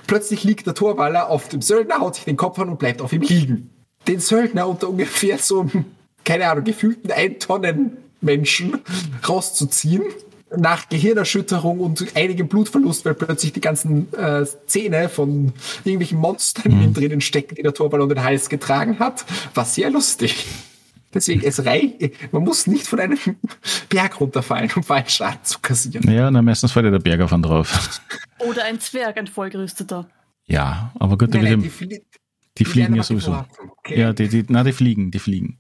Plötzlich liegt der Torwaller auf dem Söldner, haut sich den Kopf an und bleibt auf ihm liegen. Den Söldner unter ungefähr so, keine Ahnung, gefühlten ein Tonnen Menschen rauszuziehen. Nach Gehirnerschütterung und einigem Blutverlust, weil plötzlich die ganzen äh, Zähne von irgendwelchen Monstern mhm. drinnen stecken, die der Torwall um den Hals getragen hat. War sehr lustig. Deswegen, es reicht, man muss nicht von einem Berg runterfallen, um Fallschaden zu kassieren. Ja, na, meistens fällt ja der Berg auf einen drauf. Oder ein Zwerg, ein vollgerüsteter. Ja, aber gut, nein, nein, die, flie die, fliegen ja sowieso. Okay. Ja, die, die, na, die fliegen, die fliegen.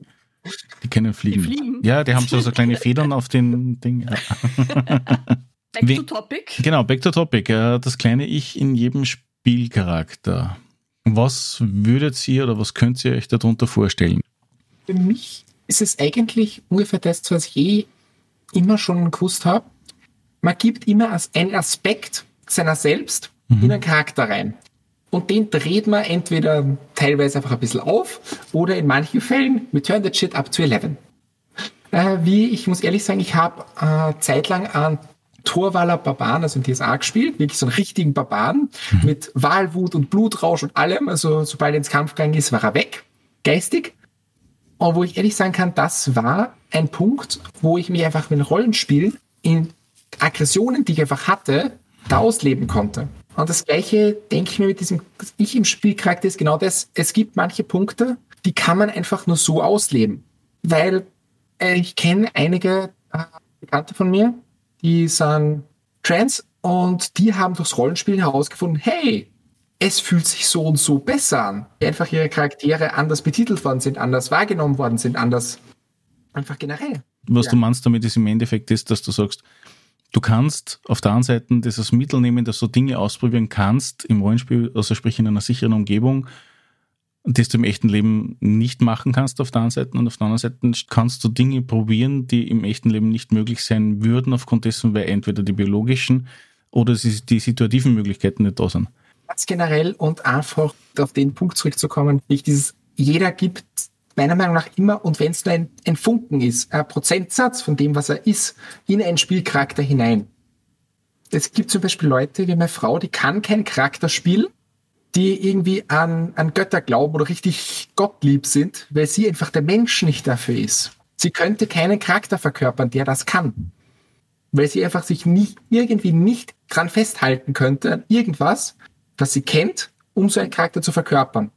Die können fliegen. Die fliegen? Ja, die haben so, so kleine Federn auf den Ding. Ja. Back to topic. Genau, back to topic. Das kleine Ich in jedem Spielcharakter. Was würdet ihr oder was könnt ihr euch darunter vorstellen? Für mich ist es eigentlich ungefähr das, was ich eh immer schon gewusst habe. Man gibt immer als einen Aspekt seiner selbst mhm. in einen Charakter rein. Und den dreht man entweder teilweise einfach ein bisschen auf oder in manchen Fällen, we turn the shit up to 11. Äh, wie, ich muss ehrlich sagen, ich habe äh, zeitlang an Torwaller Barbaren, also in DSA gespielt, wirklich so einen richtigen Barbaren mhm. mit Wahlwut und Blutrausch und allem. Also sobald er ins Kampf gegangen ist, war er weg, geistig. Und wo ich ehrlich sagen kann, das war ein Punkt, wo ich mich einfach mit Rollenspielen in Aggressionen, die ich einfach hatte, da ausleben konnte. Und das Gleiche denke ich mir mit diesem Ich im Spielcharakter ist genau das. Es gibt manche Punkte, die kann man einfach nur so ausleben. Weil äh, ich kenne einige äh, Bekannte von mir, die sind trans und die haben durchs Rollenspielen herausgefunden, hey, es fühlt sich so und so besser an. Einfach ihre Charaktere anders betitelt worden sind, anders wahrgenommen worden sind, anders einfach generell. Was ja. du meinst damit ist im Endeffekt ist, dass du sagst, Du kannst auf der einen Seite das als Mittel nehmen, dass du Dinge ausprobieren kannst im Rollenspiel, also sprich in einer sicheren Umgebung, das du im echten Leben nicht machen kannst auf der einen Seite und auf der anderen Seite kannst du Dinge probieren, die im echten Leben nicht möglich sein würden aufgrund dessen, weil entweder die biologischen oder die situativen Möglichkeiten nicht da sind. Ganz generell und einfach auf den Punkt zurückzukommen, ich dieses jeder gibt meiner Meinung nach immer, und wenn es nur ein, ein Funken ist, ein Prozentsatz von dem, was er ist, in einen Spielcharakter hinein. Es gibt zum Beispiel Leute wie meine Frau, die kann kein Charakter spielen, die irgendwie an, an Götter glauben oder richtig gottlieb sind, weil sie einfach der Mensch nicht dafür ist. sie könnte keinen Charakter verkörpern, der das kann. Weil sie einfach sich nicht, irgendwie nicht dran festhalten könnte an irgendwas, was sie kennt, um so einen Charakter zu verkörpern.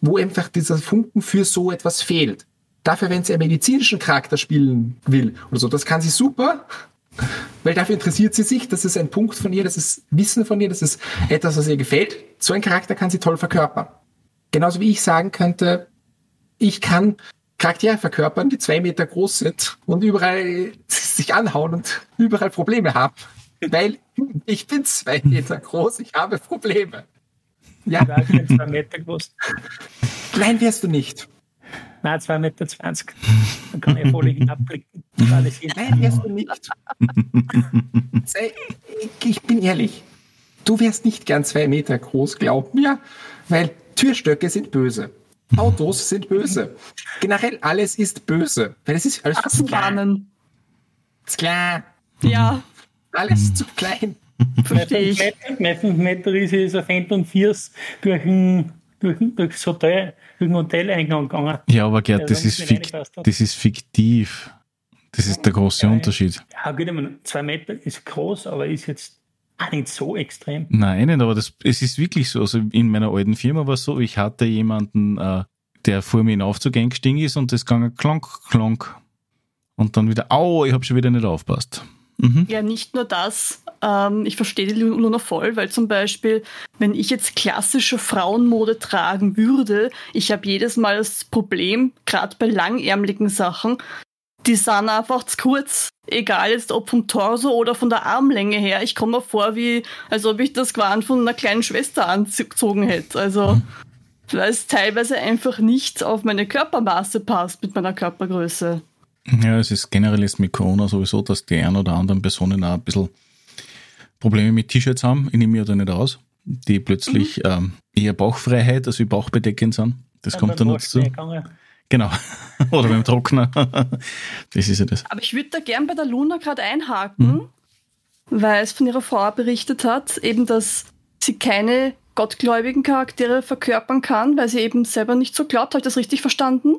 Wo einfach dieser Funken für so etwas fehlt. Dafür, wenn sie einen medizinischen Charakter spielen will oder so, das kann sie super, weil dafür interessiert sie sich, das ist ein Punkt von ihr, das ist Wissen von ihr, das ist etwas, was ihr gefällt. So ein Charakter kann sie toll verkörpern. Genauso wie ich sagen könnte, ich kann Charaktere verkörpern, die zwei Meter groß sind und überall sich anhauen und überall Probleme haben. Weil ich bin zwei Meter groß, ich habe Probleme. Ja. Ich bin zwei Meter groß. Klein wärst du nicht. Nein, 2,20 Meter. Dann kann ich voll hinabblicken. Nein, wärst du nicht. Ich bin ehrlich. Du wärst nicht gern zwei Meter groß, glaub mir, weil Türstöcke sind böse. Autos sind böse. Generell alles ist böse. Weil es ist alles klein. Ist klar. Ja. Alles zu klein. Verstehe ich. Mein 5 Meter ist ist ein Phantom Fierce durch ein, durch, durch das Hotel, durch den Hoteleingang gegangen. Ja, aber Gerd, das, ist fik das ist fiktiv. Das ist der große ja, Unterschied. Ja, gut, ich meine, zwei Meter ist groß, aber ist jetzt auch nicht so extrem. Nein, nicht, aber das, es ist wirklich so. Also in meiner alten Firma war es so, ich hatte jemanden, äh, der vor mir in den Aufzug eingestiegen ist und das ging klank, klank. Und dann wieder, au, ich habe schon wieder nicht aufpasst. Mhm. Ja, nicht nur das. Ähm, ich verstehe die Luna voll, weil zum Beispiel, wenn ich jetzt klassische Frauenmode tragen würde, ich habe jedes Mal das Problem, gerade bei langärmeligen Sachen, die sind einfach zu kurz. Egal jetzt ob vom Torso oder von der Armlänge her. Ich komme mir vor, wie, als ob ich das Gewand von einer kleinen Schwester angezogen hätte. Also, mhm. weil es teilweise einfach nicht auf meine Körpermaße passt mit meiner Körpergröße. Ja, es ist generell jetzt mit Corona sowieso, dass die ein oder anderen Personen auch ein bisschen Probleme mit T-Shirts haben. Ich nehme mir da nicht aus. Die plötzlich mhm. ähm, eher Bauchfreiheit als wie Bauchbedeckend sind. Das ja, kommt dann noch dazu. Genau. Oder beim Trockner. das ist ja das. Aber ich würde da gern bei der Luna gerade einhaken, mhm. weil es von ihrer Frau berichtet hat, eben, dass sie keine gottgläubigen Charaktere verkörpern kann, weil sie eben selber nicht so glaubt. Habe ich das richtig verstanden?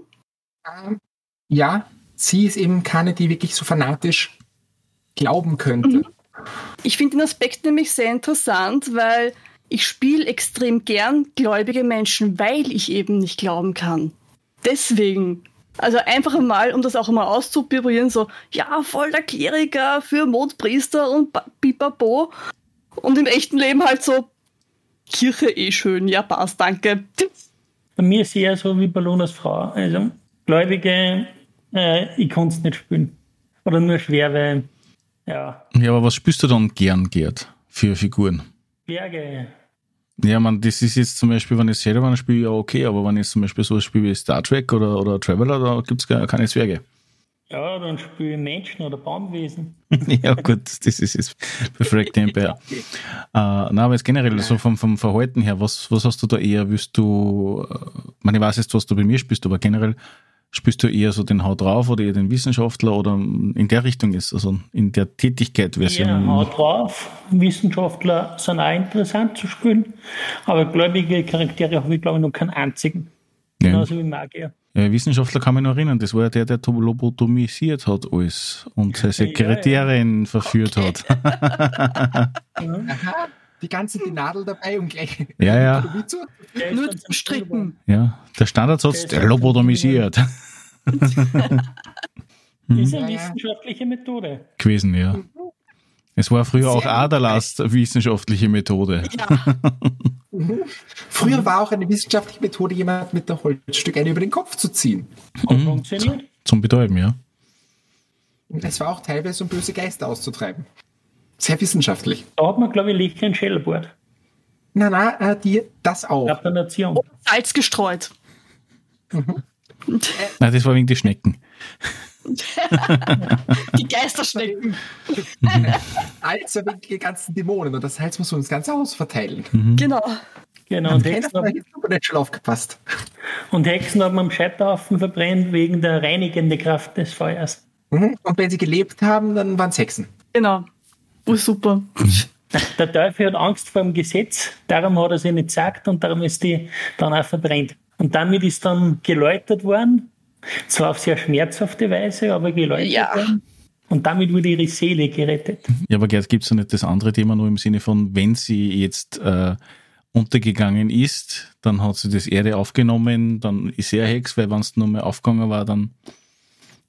Ja, sie ist eben keine, die wirklich so fanatisch glauben könnte. Mhm. Ich finde den Aspekt nämlich sehr interessant, weil ich spiele extrem gern gläubige Menschen, weil ich eben nicht glauben kann deswegen. Also einfach mal, um das auch mal auszuprobieren, so, ja, voll der Kleriker für Mondpriester und Pipapo. Und im echten Leben halt so, Kirche eh schön, ja, passt, danke. Bei mir ist eher so wie Ballonas Frau. Also, Gläubige, äh, ich kann es nicht spielen. Oder nur schwer, weil, ja. Ja, aber was spielst du dann gern, Gerd, für Figuren? Berge, ja, man, das ist jetzt zum Beispiel, wenn ich selber spiele, ja okay, aber wenn ich zum Beispiel so spiele wie Star Trek oder, oder Traveler, da gibt es keine Zwerge. Ja, dann spiele ich Menschen oder Baumwesen. ja, gut, das ist jetzt perfekt Empire. äh, nein, aber jetzt generell, so vom, vom Verhalten her, was, was hast du da eher? Willst du, äh, ich meine, ich weiß jetzt, was du bei mir spielst, aber generell, Spielst du eher so den Haut drauf oder eher den Wissenschaftler oder in der Richtung ist, also in der Tätigkeit Version? Ja, Haut drauf. Wissenschaftler sind auch interessant zu spielen, aber gläubige Charaktere habe ich glaube ich noch keinen einzigen. Ja. Genauso wie Magier. Ja, Wissenschaftler kann mich noch erinnern, das war ja der, der lobotomisiert hat alles und seine Sekretärin ja, ja. verführt okay. hat. die ganze die Nadel dabei und gleich ja, ja. nur zum Stricken. Ja, der Standardsatz, der lobotomisiert. das ist eine wissenschaftliche Methode. Gewesen, ja. Es war früher Sehr auch Aderlast wissenschaftliche Methode. Ja. früher war auch eine wissenschaftliche Methode, jemand mit der Holzstück eine über den Kopf zu ziehen. Und mhm. funktioniert. Zum Betäuben, ja. Es war auch teilweise, um böse Geister auszutreiben. Sehr wissenschaftlich. Da hat man, glaube ich, Licht ein Schellboard. Na, na, äh, die, das auch. Und Salz gestreut. Mhm. Nein, das war wegen die Schnecken. die Geisterschnecken. also wegen die ganzen Dämonen und das Salz muss man das ganze Haus verteilen. Mhm. Genau. Genau, und Hexen, haben, nicht schon aufgepasst. und Hexen haben am Scheiterhaufen verbrennt wegen der reinigenden Kraft des Feuers. Mhm. Und wenn sie gelebt haben, dann waren es Hexen. Genau. Oh, super. Der Teufel hat Angst vor dem Gesetz, darum hat er sie nicht gesagt und darum ist die dann auch verbrennt. Und damit ist dann geläutert worden Zwar auf sehr schmerzhafte Weise, aber geläutert Ja. werden. Und damit wurde ihre Seele gerettet. Ja, aber Gerd, gibt es ja nicht das andere Thema nur im Sinne von, wenn sie jetzt äh, untergegangen ist, dann hat sie das Erde aufgenommen, dann ist sie eine Hex, weil wenn es nur mehr aufgegangen war, dann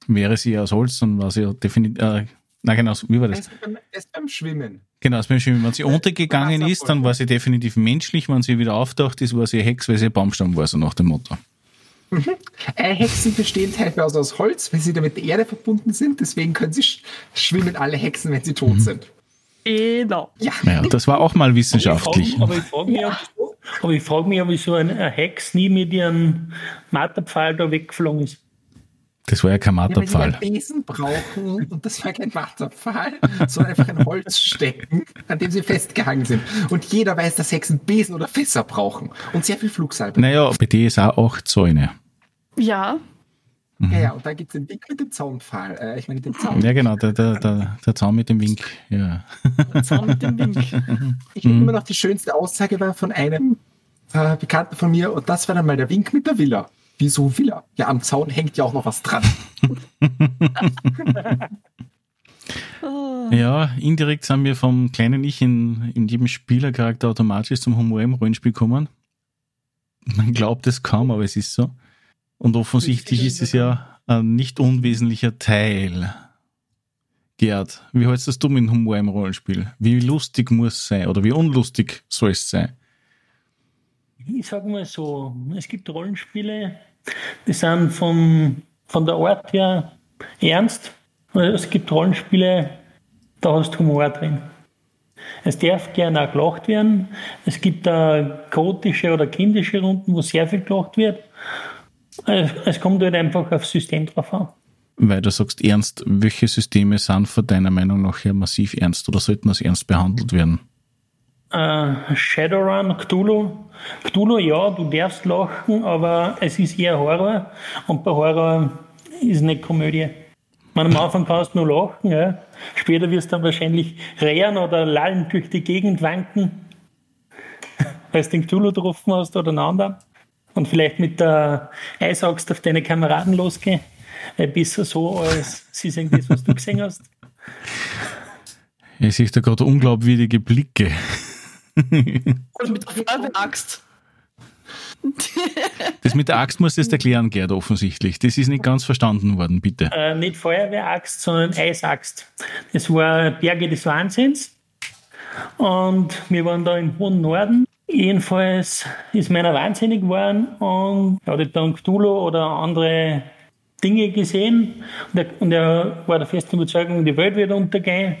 wäre sie aus Holz, dann war sie ja definitiv, äh, na genau, so- wie war das? ist beim, er ist beim Schwimmen. Genau, das Beispiel, wenn sie untergegangen ist, dann war sie definitiv menschlich, wenn sie wieder auftaucht ist, war sie eine Hex, weil sie ein Baumstamm war, so nach dem Motto. Äh, Hexen bestehen teilweise aus Holz, weil sie damit der Erde verbunden sind. Deswegen können sie sch schwimmen alle Hexen, wenn sie tot Mhm. sind. Genau. Ja, Naja, das war auch mal wissenschaftlich. Aber ich frage mich, ob- aber ich frage mich, ob so ein ein Hex nie mit ihrem Matterpfahl da weggeflogen ist. Das war ja kein Ja, weil sie einen Matterpfahl. Besen brauchen und das war kein Wasserpfahl, sondern einfach ein Holzstecken, an dem sie festgehangen sind. Und jeder weiß, dass Hexen Besen oder Fässer brauchen und sehr viel Flugsalbe. Naja, bei dir ist auch Zäune. Ja, Ja, ja, und da gibt es den Wink mit dem Zaunpfahl. Äh, ich meine, den Zaun. Ja, genau, der, der, der, der Zaun mit dem Wink. Ja. Zaun mit dem Wink. Ich finde immer noch die schönste Aussage war von einem äh, Bekannten von mir und das war dann mal der Wink mit der Villa. Wieso Villa? Ja, am Zaun hängt ja auch noch was dran. Ja, indirekt sind wir vom kleinen Ich in, in jedem Spielercharakter automatisch zum Humor im Rollenspiel gekommen. Man glaubt es kaum, aber es ist so. Und offensichtlich ist es ja ein nicht unwesentlicher Teil. Gerd, wie hältst das du mit dem Humor im Rollenspiel? Wie lustig muss es sein oder wie unlustig soll es sein? Ich sage mal so, es gibt Rollenspiele, die sind von, von der Art her ernst. Und Es gibt Rollenspiele, da hast du Humor drin. Es darf gerne auch gelacht werden. Es gibt da gotische oder kindische Runden, wo sehr viel gelacht wird. Es, es kommt halt einfach aufs System drauf an. Weil du sagst ernst, welche Systeme sind von deiner Meinung nach her massiv ernst oder sollten als ernst behandelt werden? Äh, Shadowrun, Cthulhu. Cthulhu, ja, du darfst lachen, aber es ist eher Horror. Und bei Horror ist nicht Komödie. Man, am Anfang kannst du nur lachen, ja. Später wirst du dann wahrscheinlich rehren oder lallen durch die Gegend wanken, weil du den Cthulhu getroffen hast oder einen anderen. Und vielleicht mit der Eisaxt auf deine Kameraden losgehen. Weil besser so, als sie sehen das, was du gesehen hast. Ich sehe da gerade unglaubwürdige Blicke. Und mit der Feuerwehraxt. Das mit der Axt musst du jetzt erklären, Gerd, offensichtlich. Das ist nicht ganz verstanden worden, bitte. äh, nicht Feuerwehraxt, sondern Eisaxt. Das war Berge des Wahnsinns. Und wir waren da im hohen Norden. Jedenfalls ist meiner wahnsinnig geworden und er hat dann Cthulhu oder andere Dinge gesehen. Und er, und er war der festen Überzeugung, die Welt wird untergehen.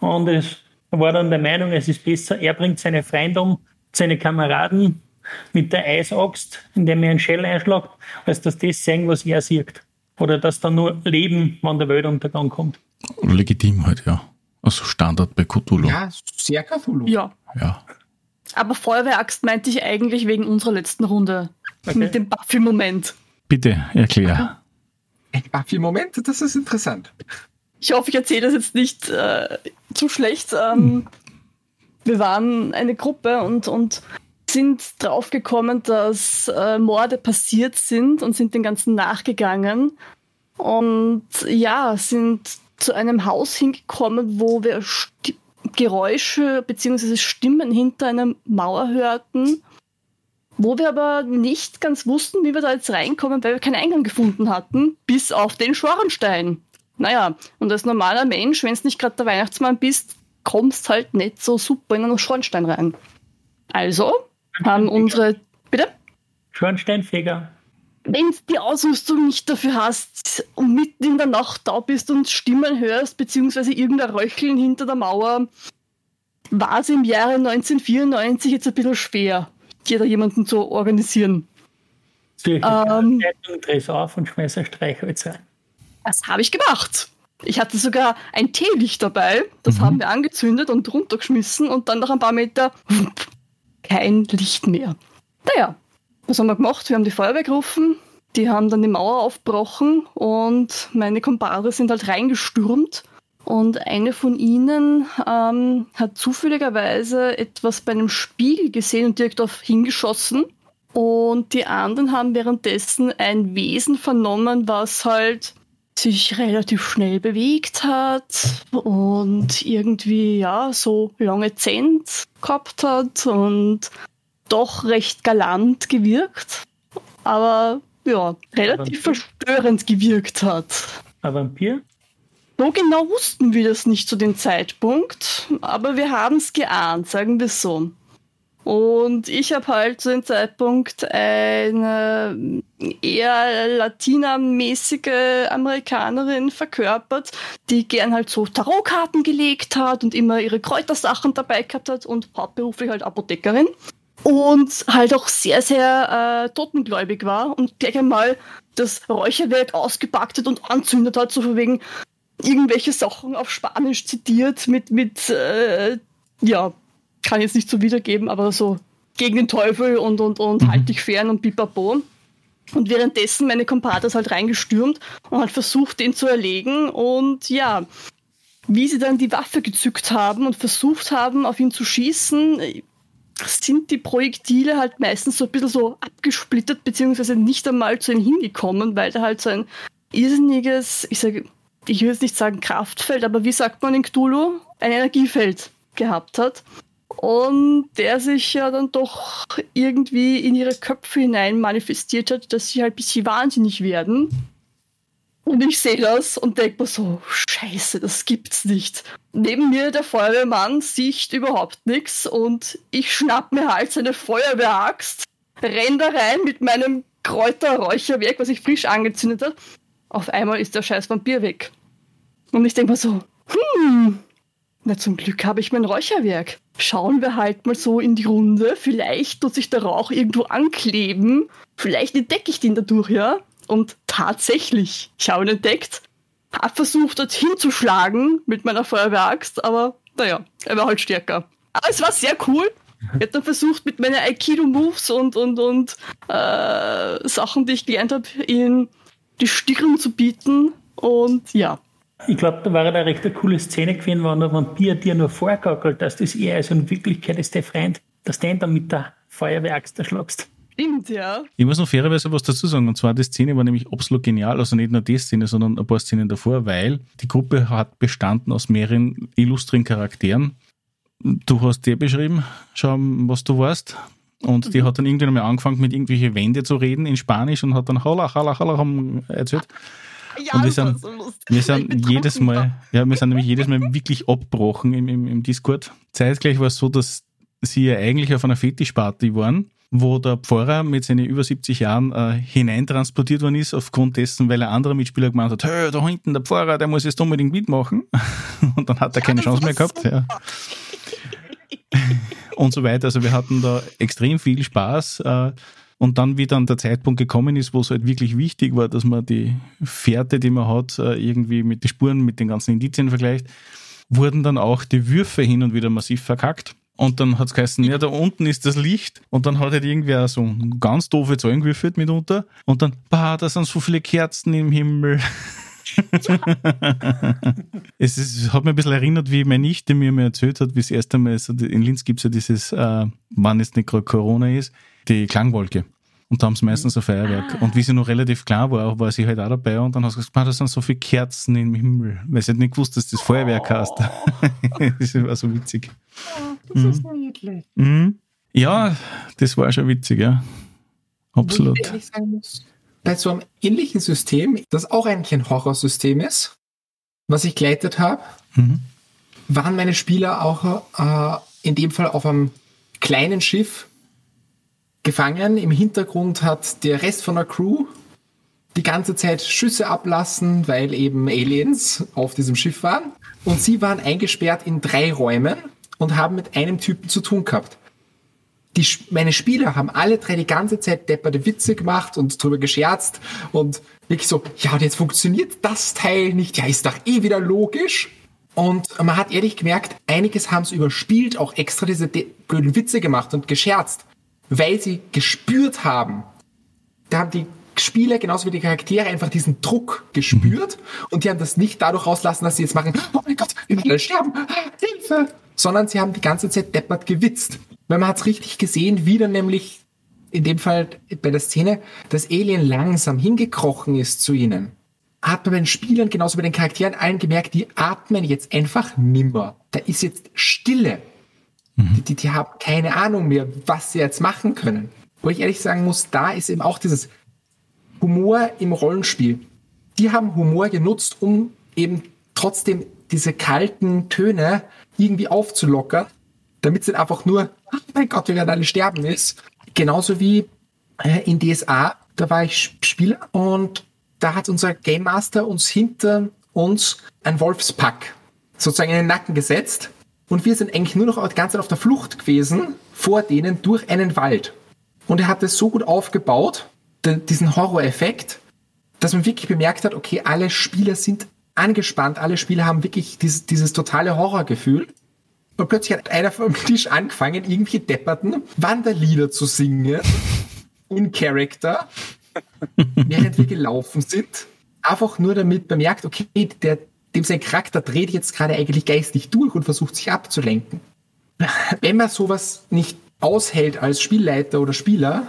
Und es war dann der Meinung, es ist besser, er bringt seine Freunde um, seine Kameraden mit der Eisaxt, indem er einen Shell einschlägt, als dass das sehen, was er sieht. Oder dass dann nur leben, wenn der Weltuntergang kommt. Legitim halt, ja. Also Standard bei Cthulhu. Ja, sehr Cthulhu. Ja. ja. Aber Feuerwehraxt meinte ich eigentlich wegen unserer letzten Runde. Mit dem Buffy-Moment. Bitte, erklär. Ein Buffy-Moment, das ist interessant. Ich hoffe, ich erzähle das jetzt nicht äh, zu schlecht. Ähm, wir waren eine Gruppe und, und sind draufgekommen, dass äh, Morde passiert sind und sind den Ganzen nachgegangen. Und ja, sind zu einem Haus hingekommen, wo wir Sti Geräusche bzw. Stimmen hinter einer Mauer hörten, wo wir aber nicht ganz wussten, wie wir da jetzt reinkommen, weil wir keinen Eingang gefunden hatten, bis auf den Schornstein. Naja, und als normaler Mensch, wenn du nicht gerade der Weihnachtsmann bist, kommst halt nicht so super in einen Schornstein rein. Also haben unsere. Bitte? Schornsteinfeger. Wenn du die Ausrüstung nicht dafür hast und mitten in der Nacht da bist und Stimmen hörst, beziehungsweise irgendein Röcheln hinter der Mauer, war es im Jahre 1994 jetzt ein bisschen schwer, dir da jemanden zu organisieren. Ziehe ich Ähm. die Zeitung, dreh's auf und schmeiß ein Streichholz rein. Das habe ich gemacht. Ich hatte sogar ein Teelicht dabei, das haben wir angezündet und runtergeschmissen und dann nach ein paar Meter wupp, kein Licht mehr. Naja, was haben wir gemacht? Wir haben die Feuerwehr gerufen, die haben dann die Mauer aufgebrochen und meine Kumpare sind halt reingestürmt und eine von ihnen ähm, hat zufälligerweise etwas bei einem Spiegel gesehen und direkt auf hingeschossen. Und die anderen haben währenddessen ein Wesen vernommen, was halt sich relativ schnell bewegt hat und irgendwie ja so lange Zent gehabt hat und doch recht galant gewirkt, aber ja, relativ verstörend gewirkt hat. Ein Vampir? So genau wussten wir das nicht zu dem Zeitpunkt, aber wir haben es geahnt, sagen wir so. Und ich habe halt zu dem Zeitpunkt eine eher latinamäßige Amerikanerin verkörpert, die gern halt so Tarotkarten gelegt hat und immer ihre Kräutersachen dabei gehabt hat und hauptberuflich halt Apothekerin. Und halt auch sehr, sehr äh, totengläubig war und gleich einmal das Räucherwerk ausgepackt hat und anzündet hat, so von wegen irgendwelche Sachen auf Spanisch zitiert mit, mit äh, ja, kann jetzt nicht so wiedergeben, aber so gegen den Teufel und, und, und mhm. halt dich fern und pipapo. Und währenddessen meine Compadres halt reingestürmt und halt versucht, den zu erlegen. Und ja, wie sie dann die Waffe gezückt haben und versucht haben, auf ihn zu schießen, sind die Projektile halt meistens so ein bisschen so abgesplittert, beziehungsweise nicht einmal zu ihm hingekommen, weil da halt so ein irrsinniges, ich sage, ich will jetzt nicht sagen Kraftfeld, aber wie sagt man in Cthulhu? Ein Energiefeld gehabt hat und der sich ja dann doch irgendwie in ihre Köpfe hinein manifestiert hat, dass sie halt ein bisschen wahnsinnig werden. Und ich sehe das und denke mir so, scheiße, das gibt's nicht. Neben mir der Feuerwehrmann sieht überhaupt nichts und ich schnapp mir halt seine Feuerwehraxt, renn da rein mit meinem Kräuterräucherwerk, was ich frisch angezündet habe. Auf einmal ist der scheiß Vampir weg. Und ich denke mir so, hm, na zum Glück habe ich mein Räucherwerk schauen wir halt mal so in die Runde. Vielleicht tut sich der Rauch irgendwo ankleben. Vielleicht entdecke ich den dadurch, ja. Und tatsächlich, ich habe ihn entdeckt, habe versucht, dort hinzuschlagen mit meiner Feuerwehraxt, aber naja, er war halt stärker. Aber es war sehr cool. Ich habe dann versucht, mit meinen Aikido-Moves und, und, und äh, Sachen, die ich gelernt habe, in die Stirn zu bieten. Und ja, ich glaube, da war eine recht eine coole Szene gewesen, wenn der Vampir dir nur vorgaukelt, dass das eher also in Wirklichkeit ist der Freund, dass du ihn dann mit der Feuerwerks erschlagst. Stimmt, ja. Ich muss noch fairerweise was dazu sagen. Und zwar, die Szene war nämlich absolut genial. Also nicht nur die Szene, sondern ein paar Szenen davor, weil die Gruppe hat bestanden aus mehreren illustren Charakteren. Du hast dir beschrieben, schau, was du warst. Und mhm. die hat dann irgendwann mal angefangen, mit irgendwelchen Wände zu reden in Spanisch und hat dann Hola, Hola, Hola erzählt. Ja, und wir sind, so wir sind jedes Mal, ja, wir sind nämlich jedes Mal wirklich abgebrochen im, im, im Discord. Zeitgleich war es so, dass sie ja eigentlich auf einer Fetischparty waren, wo der Pfarrer mit seinen über 70 Jahren äh, hineintransportiert worden ist, aufgrund dessen, weil ein anderer Mitspieler gemeint hat, hey, da hinten der Pfarrer, der muss jetzt unbedingt mitmachen. Und dann hat er keine Chance mehr gehabt. Ja. Und so weiter. Also wir hatten da extrem viel Spaß. Äh, und dann, wie dann der Zeitpunkt gekommen ist, wo es halt wirklich wichtig war, dass man die Fährte, die man hat, äh, irgendwie mit den Spuren, mit den ganzen Indizien vergleicht, wurden dann auch die Würfe hin und wieder massiv verkackt. Und dann hat es geheißen, ja, da unten ist das Licht. Und dann hat halt irgendwer so ganz doofe Zahlen gewürfelt mitunter. Und dann, bah, da sind so viele Kerzen im Himmel. es ist, hat mir ein bisschen erinnert, wie meine Nichte mir mal erzählt hat, wie es erst einmal, so in Linz gibt es ja dieses, äh, wann es nicht gerade Corona ist, die Klangwolke. Und da haben sie meistens ein Feuerwerk. Ah. Und wie sie noch relativ klar war, war sie halt auch dabei und dann hast du gesagt, da sind so viele Kerzen im Himmel. Weil sie hat nicht gewusst, dass das Feuerwerk oh. heißt. das war so witzig. Oh, das mhm. ist niedlich. Mhm. Ja, das war schon witzig, ja. Absolut. ich sagen muss, bei so einem ähnlichen System, das auch eigentlich ein Horrorsystem ist, was ich geleitet habe, mhm. waren meine Spieler auch äh, in dem Fall auf einem kleinen Schiff gefangen. Im Hintergrund hat der Rest von der Crew die ganze Zeit Schüsse ablassen, weil eben Aliens auf diesem Schiff waren. Und sie waren eingesperrt in drei Räumen und haben mit einem Typen zu tun gehabt. Die, meine Spieler haben alle drei die ganze Zeit depperte Witze gemacht und drüber gescherzt und wirklich so, ja, und jetzt funktioniert das Teil nicht, ja, ist doch eh wieder logisch. Und man hat ehrlich gemerkt, einiges haben sie überspielt, auch extra diese blöden Witze gemacht und gescherzt weil sie gespürt haben, da haben die Spieler genauso wie die Charaktere einfach diesen Druck gespürt mhm. und die haben das nicht dadurch rauslassen, dass sie jetzt machen, oh mein Gott, wir werden sterben, ah, Hilfe, sondern sie haben die ganze Zeit deppert gewitzt. Weil man hat es richtig gesehen, wie dann nämlich in dem Fall bei der Szene, das Alien langsam hingekrochen ist zu ihnen, hat man bei den Spielern genauso bei den Charakteren allen gemerkt, die atmen jetzt einfach nimmer. Da ist jetzt Stille. Mhm. Die, die, die haben keine Ahnung mehr, was sie jetzt machen können. Wo ich ehrlich sagen muss, da ist eben auch dieses Humor im Rollenspiel. Die haben Humor genutzt, um eben trotzdem diese kalten Töne irgendwie aufzulockern, damit es einfach nur, ach mein Gott, wir werden alle sterben ist. Genauso wie äh, in DSA, da war ich Spieler und da hat unser Game Master uns hinter uns ein Wolfspack sozusagen in den Nacken gesetzt und wir sind eigentlich nur noch die ganze Zeit auf der Flucht gewesen vor denen durch einen Wald. Und er hat es so gut aufgebaut, diesen Horror-Effekt, dass man wirklich bemerkt hat, okay, alle Spieler sind angespannt, alle Spieler haben wirklich dieses, dieses totale Horrorgefühl. Und plötzlich hat einer vom Tisch angefangen, irgendwie depperten Wanderlieder zu singen. In Character. während wir gelaufen sind. Einfach nur damit bemerkt, okay, der, dem sein Charakter dreht jetzt gerade eigentlich geistig durch und versucht sich abzulenken. Wenn man sowas nicht aushält als Spielleiter oder Spieler,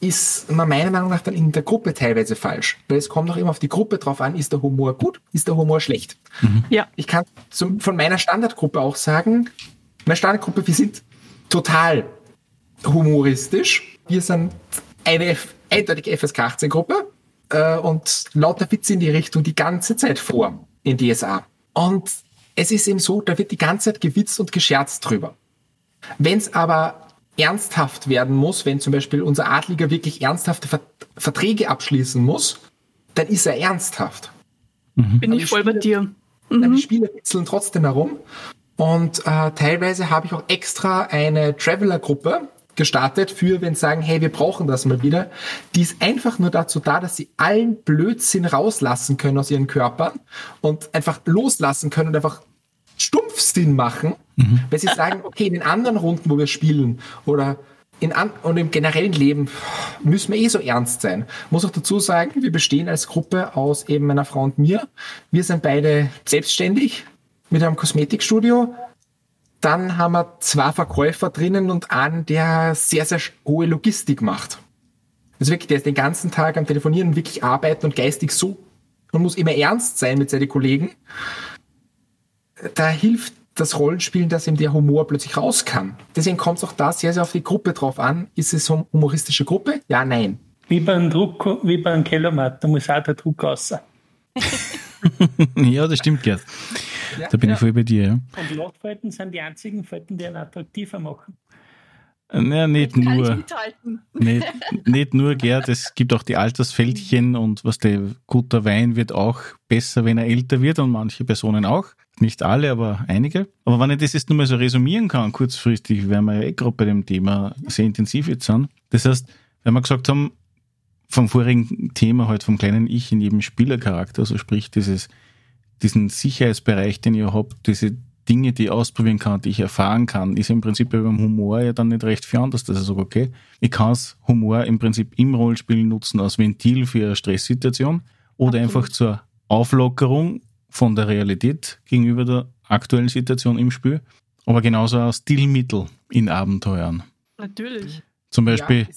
ist man meiner Meinung nach dann in der Gruppe teilweise falsch. Weil es kommt auch immer auf die Gruppe drauf an, ist der Humor gut, ist der Humor schlecht. Mhm. Ja. Ich kann zum, von meiner Standardgruppe auch sagen, meine Standardgruppe, wir sind total humoristisch. Wir sind eine eindeutige FSK 18 Gruppe äh, und lauter Witze in die Richtung die ganze Zeit vor in DSA. Und es ist eben so, da wird die ganze Zeit gewitzt und gescherzt drüber. Wenn es aber ernsthaft werden muss, wenn zum Beispiel unser Adliger wirklich ernsthafte Vert Verträge abschließen muss, dann ist er ernsthaft. Mhm. Bin ich voll Spiele, bei dir. Mhm. Die Spieler witzeln trotzdem herum. Und äh, teilweise habe ich auch extra eine Traveler-Gruppe gestartet für, wenn sie sagen, hey, wir brauchen das mal wieder. Die ist einfach nur dazu da, dass sie allen Blödsinn rauslassen können aus ihren Körpern und einfach loslassen können und einfach Stumpfsinn machen, mhm. weil sie sagen, okay, in den anderen Runden, wo wir spielen oder in an und im generellen Leben müssen wir eh so ernst sein. Muss auch dazu sagen, wir bestehen als Gruppe aus eben meiner Frau und mir. Wir sind beide selbstständig mit einem Kosmetikstudio. Dann haben wir zwei Verkäufer drinnen und einen, der sehr, sehr hohe Logistik macht. Also wirklich, der ist den ganzen Tag am Telefonieren, wirklich arbeiten und geistig so und muss immer ernst sein mit seinen Kollegen da hilft das Rollenspielen, dass ihm der Humor plötzlich raus kann. Deswegen kommt es auch da sehr, sehr auf die Gruppe drauf an. Ist es eine humoristische Gruppe? Ja, nein. Wie beim Druck, wie beim Kellermatt, da muss auch der Druck raus. ja, das stimmt, Gerd. Ja, da bin ja. ich voll bei dir. Ja. Und Lochfalten sind die einzigen Falten, die einen attraktiver machen. Naja, nicht nur. Nicht, nicht nur, Gerd, es gibt auch die Altersfältchen und was der guter Wein wird auch besser, wenn er älter wird und manche Personen auch. Nicht alle, aber einige. Aber wenn ich das jetzt nur mal so resümieren kann, kurzfristig, werden wir ja eh gerade bei dem Thema sehr intensiv jetzt sind. Das heißt, wenn wir gesagt haben, vom vorigen Thema halt vom kleinen Ich in jedem Spielercharakter, also sprich dieses, diesen Sicherheitsbereich, den ihr habt, diese Dinge, die ich ausprobieren kann, die ich erfahren kann, ist im Prinzip beim Humor ja dann nicht recht viel anders, dass ich sage, okay, ich kann Humor im Prinzip im Rollenspiel nutzen als Ventil für eine Stresssituation oder Absolut. einfach zur Auflockerung von der Realität gegenüber der aktuellen Situation im Spiel, aber genauso als Stilmittel in Abenteuern. Natürlich. Zum Beispiel, ja.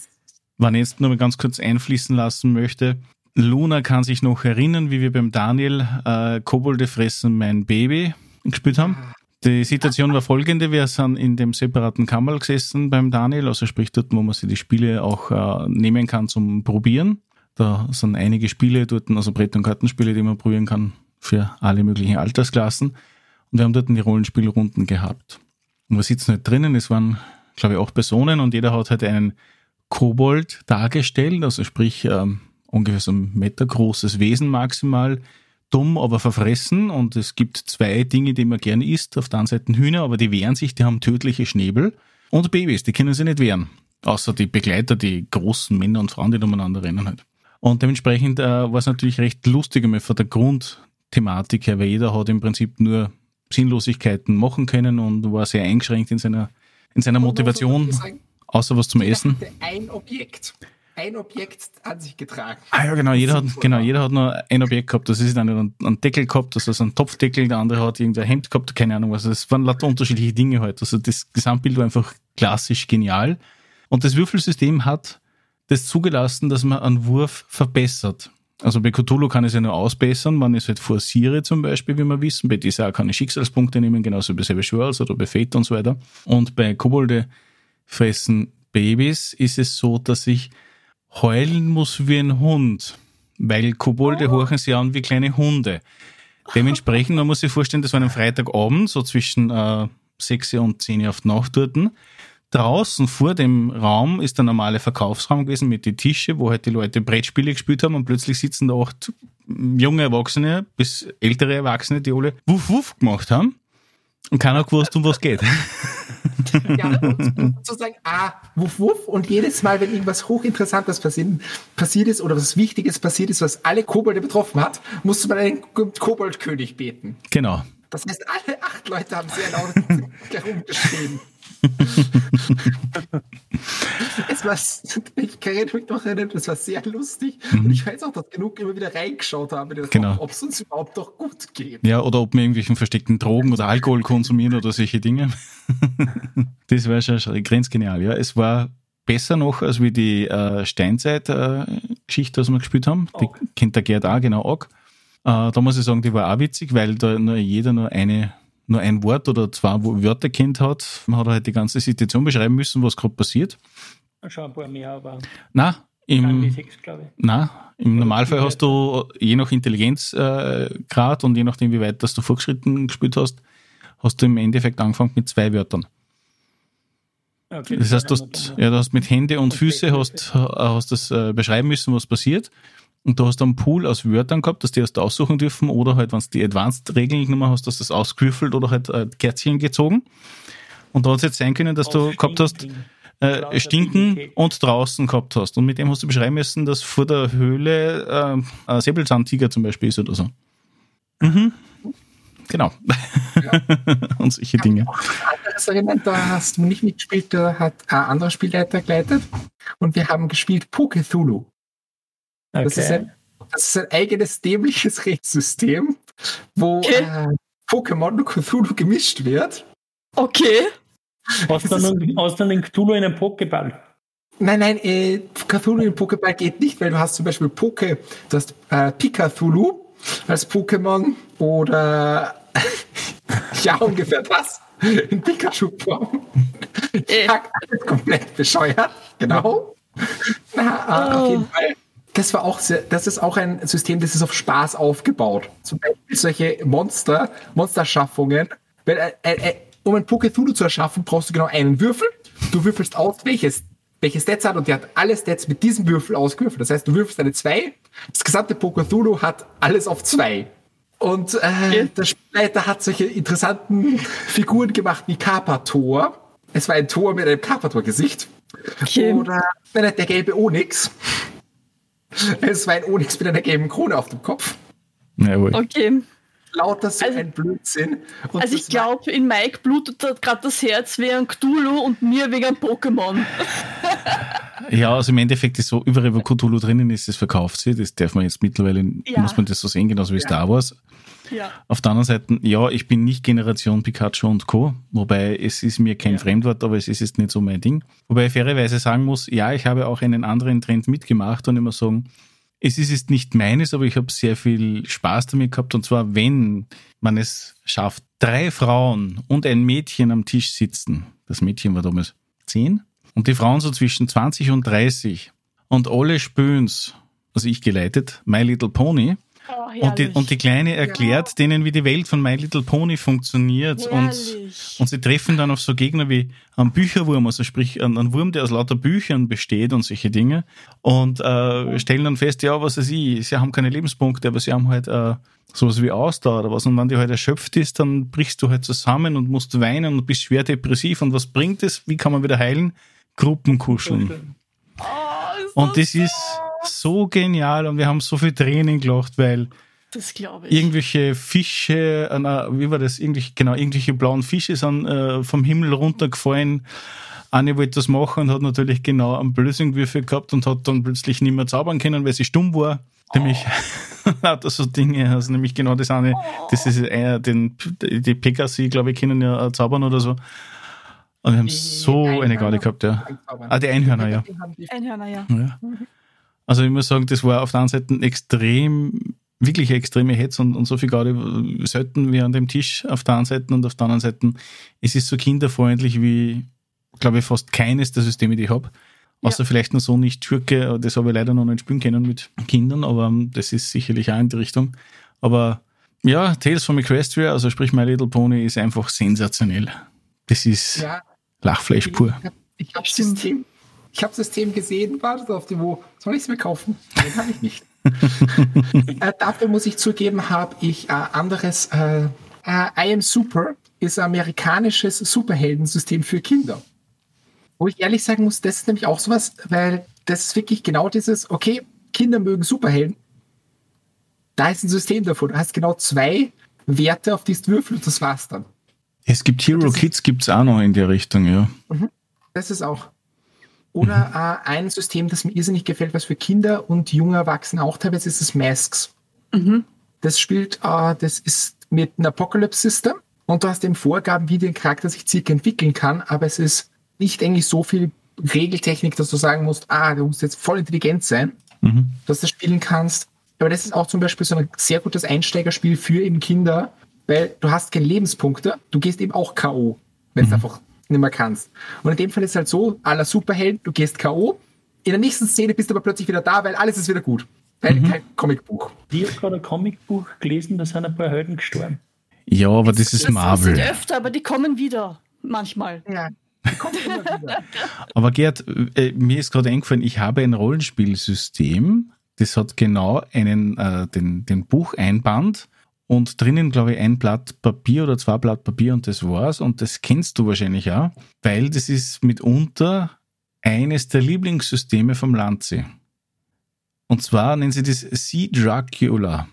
wenn ich jetzt nur mal ganz kurz einfließen lassen möchte, Luna kann sich noch erinnern, wie wir beim Daniel äh, Kobolde fressen mein Baby gespielt haben. Die Situation war folgende, wir sind in dem separaten Kammerl gesessen beim Daniel, also sprich dort, wo man sich die Spiele auch äh, nehmen kann zum Probieren. Da sind einige Spiele dort, also Brett- und Kartenspiele, die man probieren kann für alle möglichen Altersklassen. Und wir haben dort die Rollenspielrunden gehabt. Und wir sitzen halt drinnen, es waren, glaube ich, acht Personen und jeder hat halt einen Kobold dargestellt, also sprich ähm, ungefähr so ein Meter großes Wesen maximal, dumm, aber verfressen und es gibt zwei Dinge, die man gerne isst. Auf der einen Seite Hühner, aber die wehren sich, die haben tödliche Schnäbel und Babys, die können sich nicht wehren. Außer die Begleiter, die großen Männer und Frauen, die umeinander rennen halt. Und dementsprechend äh, war es natürlich recht lustig einmal von der Grund, Thematik her, weil jeder hat im Prinzip nur Sinnlosigkeiten machen können und war sehr eingeschränkt in seiner, in seiner Motivation, außer was zum Essen. Ein Objekt. Ein Objekt an sich getragen. Ah ja, genau, jeder hat, genau, jeder hat nur ein Objekt gehabt. Das ist dann einen, Deckel gehabt, das ist ein Topfdeckel, der andere hat irgendein Hemd gehabt, keine Ahnung was. Es waren lauter unterschiedliche Dinge halt. Also das Gesamtbild war einfach klassisch genial. Und das Würfelsystem hat das zugelassen, dass man einen Wurf verbessert. Also bei Cthulhu kann ich es ja nur ausbessern, wenn ich es halt forciere zum Beispiel, wie wir wissen. Bei dieser kann ich Schicksalspunkte nehmen, genauso bei Savage Worlds oder bei Fate und so weiter. Und bei Kobolde fressen Babys ist es so, dass ich heulen muss wie ein Hund, weil Kobolde oh. horchen sie an wie kleine Hunde. Dementsprechend, man muss sich vorstellen, das war ein Freitagabend, so zwischen äh, 6 und 10 Uhr auf die Nacht dort. Draußen vor dem Raum ist der normale Verkaufsraum gewesen mit den Tische, wo halt die Leute Brettspiele gespielt haben und plötzlich sitzen da acht junge Erwachsene bis ältere Erwachsene, die alle Wuff Wuff gemacht haben und keiner gewusst, um was geht. ja, und sozusagen, ah, wuff, wuff. Und jedes Mal, wenn irgendwas hochinteressantes passiert, ist oder was Wichtiges passiert ist, was alle Kobolde betroffen hat, musste man einen Koboldkönig beten. Genau. Das heißt, alle acht Leute haben sehr laut herumgeschrien. es war, ich kann mich noch erinnern, das war sehr lustig. Mhm. Und ich weiß auch, dass genug immer wieder reingeschaut haben, genau. ob es uns überhaupt noch gut geht. Ja, oder ob wir irgendwelchen versteckten Drogen oder Alkohol konsumieren oder solche Dinge. das war schon grenzgenial, ja. Es war besser noch als wie die äh, Steinzeit-Geschichte, äh, was wir gespielt haben. Die oh. kennt der Gerd auch, genau auch. Äh, da muss ich sagen, die war auch witzig, weil da nur jeder nur eine nur ein Wort oder zwei Wörter kennt hat. Man hat halt die ganze Situation beschreiben müssen, was gerade passiert. Schon ein paar mehr, aber. Nein, im, sechs, nein, im Normalfall hast du je nach Intelligenzgrad äh, und je nachdem, wie weit dass du vorgeschritten gespielt hast, hast du im Endeffekt angefangen mit zwei Wörtern. Okay, das heißt, du hast, ja, du hast mit Hände und Füße hast, hast das äh, beschreiben müssen, was passiert. Und du hast einen Pool aus Wörtern gehabt, dass die erst aussuchen dürfen oder halt, wenn du die Advanced-Regeln genommen hast, dass das ausgewürfelt oder halt äh, Kerzchen gezogen. Und da hat es jetzt sein können, dass du gehabt hast, äh, Stinken und draußen gehabt hast. Und mit dem hast du beschreiben müssen, dass vor der Höhle äh, ein Säbelzahntiger zum Beispiel ist oder so. Mhm. Genau. Ja. und solche Dinge. Anderes erinnern, da hast du nicht mitgespielt, da hat ein anderer Spielleiter geleitet. Und wir haben gespielt Pokethulu. Okay. Das, ist ein, das ist ein eigenes dämliches Rechtssystem, wo okay. äh, Pokémon und Cthulhu gemischt wird. Okay. Du dann den Cthulhu in einem Pokéball? Nein, nein, äh, Cthulhu in Pokéball geht nicht, weil du hast zum Beispiel Poke, du hast äh, Pikathulu als Pokémon oder ja, ungefähr das in Pikachu-Form. Äh. alles komplett bescheuert, genau. Na, oh. auf jeden Fall das war auch sehr, das ist auch ein System, das ist auf Spaß aufgebaut. Zum Beispiel solche Monster, Monsterschaffungen. Wenn, äh, äh, um ein Pokethulu zu erschaffen, brauchst du genau einen Würfel. Du würfelst aus, welches, welches Stats hat und der hat alle Stats mit diesem Würfel ausgewürfelt. Das heißt, du würfelst eine 2. Das gesamte Pokethulu hat alles auf 2. Und äh, der Spielleiter hat solche interessanten Figuren gemacht wie Carpator. Es war ein Tor mit einem Carpator-Gesicht. Okay. Oder der gelbe Onyx. Es war ein Onyx mit einer gelben Krone auf dem Kopf. Jawohl. Okay. Lauter so also, ein Blödsinn. Und also ich glaube, in Mike blutet gerade das Herz wegen Cthulhu und mir wegen Pokémon. ja, also im Endeffekt ist so, überall wo Cthulhu drinnen ist, das verkauft sie. Das darf man jetzt mittlerweile, ja. muss man das so sehen, genauso wie ja. Star Wars. Ja. Auf der anderen Seite, ja, ich bin nicht Generation Pikachu und Co., wobei es ist mir kein ja. Fremdwort, aber es ist jetzt nicht so mein Ding. Wobei ich fairerweise sagen muss, ja, ich habe auch einen anderen Trend mitgemacht und immer sagen, es ist jetzt nicht meines, aber ich habe sehr viel Spaß damit gehabt und zwar, wenn man es schafft, drei Frauen und ein Mädchen am Tisch sitzen, das Mädchen war damals zehn, und die Frauen so zwischen 20 und 30 und alle spüren's, also ich geleitet, My Little Pony, Oh, und, die, und die Kleine erklärt ja. denen, wie die Welt von My Little Pony funktioniert. Und, und sie treffen dann auf so Gegner wie einen Bücherwurm, also sprich einen, Wurm, der aus lauter Büchern besteht und solche Dinge. Und äh, stellen dann fest, ja, was weiß ich, sie haben keine Lebenspunkte, aber sie haben halt äh, sowas wie Ausdauer oder was. Und wenn die halt erschöpft ist, dann brichst du halt zusammen und musst weinen und bist schwer depressiv. Und was bringt es? Wie kann man wieder heilen? Gruppenkuscheln. Oh, und das ist so genial und wir haben so viel Training gelacht, weil das glaube ich. Irgendwelche Fische, äh, wie war das? Irgendwelche, genau, irgendwelche blauen Fische sind äh, vom Himmel runtergefallen. Eine wollte das machen und hat natürlich genau einen Blödsingwürfel gehabt und hat dann plötzlich nicht mehr zaubern können, weil sie stumm war. Oh. Nämlich lauter so Dinge, also nämlich genau das eine, oh. das ist äh, den, die Pegasi, glaube ich, können ja zaubern oder so. Und wir haben Die so eine Einhörner. Garde gehabt, ja. Ah, die Einhörner, ja. Einhörner, ja. ja. Also ich muss sagen, das war auf der einen Seite extrem, wirklich extreme Hetz und, und so viel Garde äh, selten wie an dem Tisch auf der einen Seite und auf der anderen Seite. Es ist so kinderfreundlich wie, glaube ich, fast keines der Systeme, die ich habe. Außer vielleicht nur so nicht Schurke, aber das habe ich leider noch nicht spielen können mit Kindern, aber das ist sicherlich auch in die Richtung. Aber ja, Tales from Equestria, also sprich My Little Pony, ist einfach sensationell. Das ist Ja, Lachfleisch pur. Ich habe ich hab. System, ich hab System gesehen, war das auf dem Wo. Soll ich es mir kaufen? Nein, habe ich nicht. äh, dafür muss ich zugeben, habe ich äh, anderes. Äh, äh, I Am Super ist ein amerikanisches Superheldensystem für Kinder. Wo ich ehrlich sagen muss, das ist nämlich auch sowas, weil das ist wirklich genau dieses, okay, Kinder mögen Superhelden. Da ist ein System davon. Du hast genau zwei Werte, auf die du würfelst und das war's dann. Es gibt Hero Kids, gibt's auch noch in der Richtung, ja. Das ist auch. Oder äh, ein System, das mir irrsinnig gefällt, was für Kinder und junge Erwachsene auch teilweise ist, ist Masks. Das spielt, äh, das ist mit einem Apocalypse-System und du hast eben Vorgaben, wie der Charakter sich circa entwickeln kann, aber es ist nicht eigentlich so viel Regeltechnik, dass du sagen musst, ah, du musst jetzt voll intelligent sein, Mhm. dass du das spielen kannst. Aber das ist auch zum Beispiel so ein sehr gutes Einsteigerspiel für eben Kinder, weil du hast keine Lebenspunkte, du gehst eben auch K.O., wenn du einfach nicht mehr kannst. Und in dem Fall ist es halt so, aller Superhelden, du gehst K.O., in der nächsten Szene bist du aber plötzlich wieder da, weil alles ist wieder gut. Weil kein Comicbuch. Ich habe gerade ein Comicbuch gelesen, da sind ein paar Helden gestorben. Ja, aber das ist Das Marvel. sind öfter, aber die kommen wieder. Manchmal. Ja, die kommt immer wieder. Aber Gerd, äh, mir ist gerade eingefallen, ich habe ein Rollenspielsystem, das hat genau einen, äh, den, den Bucheinband und drinnen, glaube ich, ein Blatt Papier oder zwei Blatt Papier und das war's. Und das kennst du wahrscheinlich auch, weil das ist mitunter eines der Lieblingssysteme vom Landsee. Und zwar nennen sie das Sea Dracula.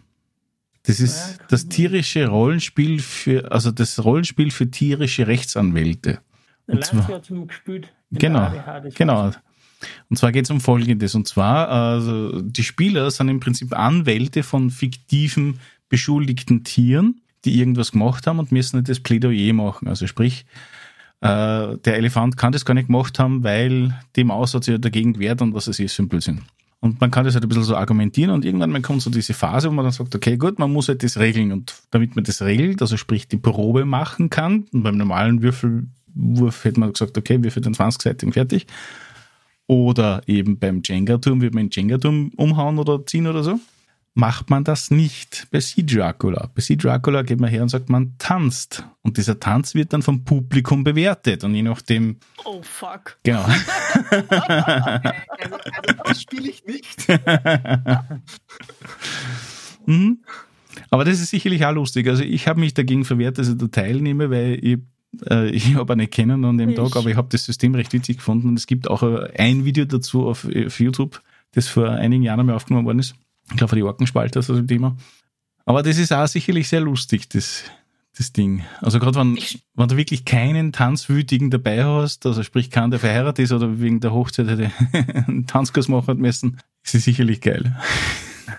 Das ist das tierische Rollenspiel für, also das Rollenspiel für tierische Rechtsanwälte. Der Und zwar- hat es gespielt. Genau, ADH, Genau. Und zwar geht es um Folgendes. Und zwar, also die Spieler sind im Prinzip Anwälte von fiktiven beschuldigten Tieren, die irgendwas gemacht haben und müssen das Plädoyer machen. Also sprich, äh, der Elefant kann das gar nicht gemacht haben, weil die Maus hat sich ja dagegen gewehrt und was es ist ein Blödsinn. Und man kann das halt ein bisschen so argumentieren und irgendwann mal kommt so diese Phase, wo man dann sagt, okay, gut, man muss halt das regeln und damit man das regelt, also sprich die Probe machen kann, und beim normalen Würfelwurf hätte man gesagt, okay, würfel den 20-seitigen fertig, oder eben beim Jenga-Turm wird man den Jenga-Turm umhauen oder ziehen oder so. Macht man das nicht bei Sea Dracula. Bei Sea Dracula geht man her und sagt, man tanzt. Und dieser Tanz wird dann vom Publikum bewertet. Und je nachdem, Oh fuck. genau. Also, also das spiele ich nicht. Mhm. Aber das ist sicherlich auch lustig. Also ich habe mich dagegen verwehrt, dass ich da teilnehme, weil ich, äh, ich habe auch nicht kennen an dem Ich. Tag, aber ich habe das System recht witzig gefunden. Und es gibt auch ein Video dazu auf, auf YouTube, das vor einigen Jahren einmal aufgenommen worden ist. Ich glaube, die Orkenspalter ist das ein Thema. Aber das ist auch sicherlich sehr lustig, das, das Ding. Also gerade wenn, wenn du wirklich keinen Tanzwütigen dabei hast, also sprich keinen, der verheiratet ist oder wegen der Hochzeit hätte einen Tanzkurs machen müssen, ist es sicherlich geil.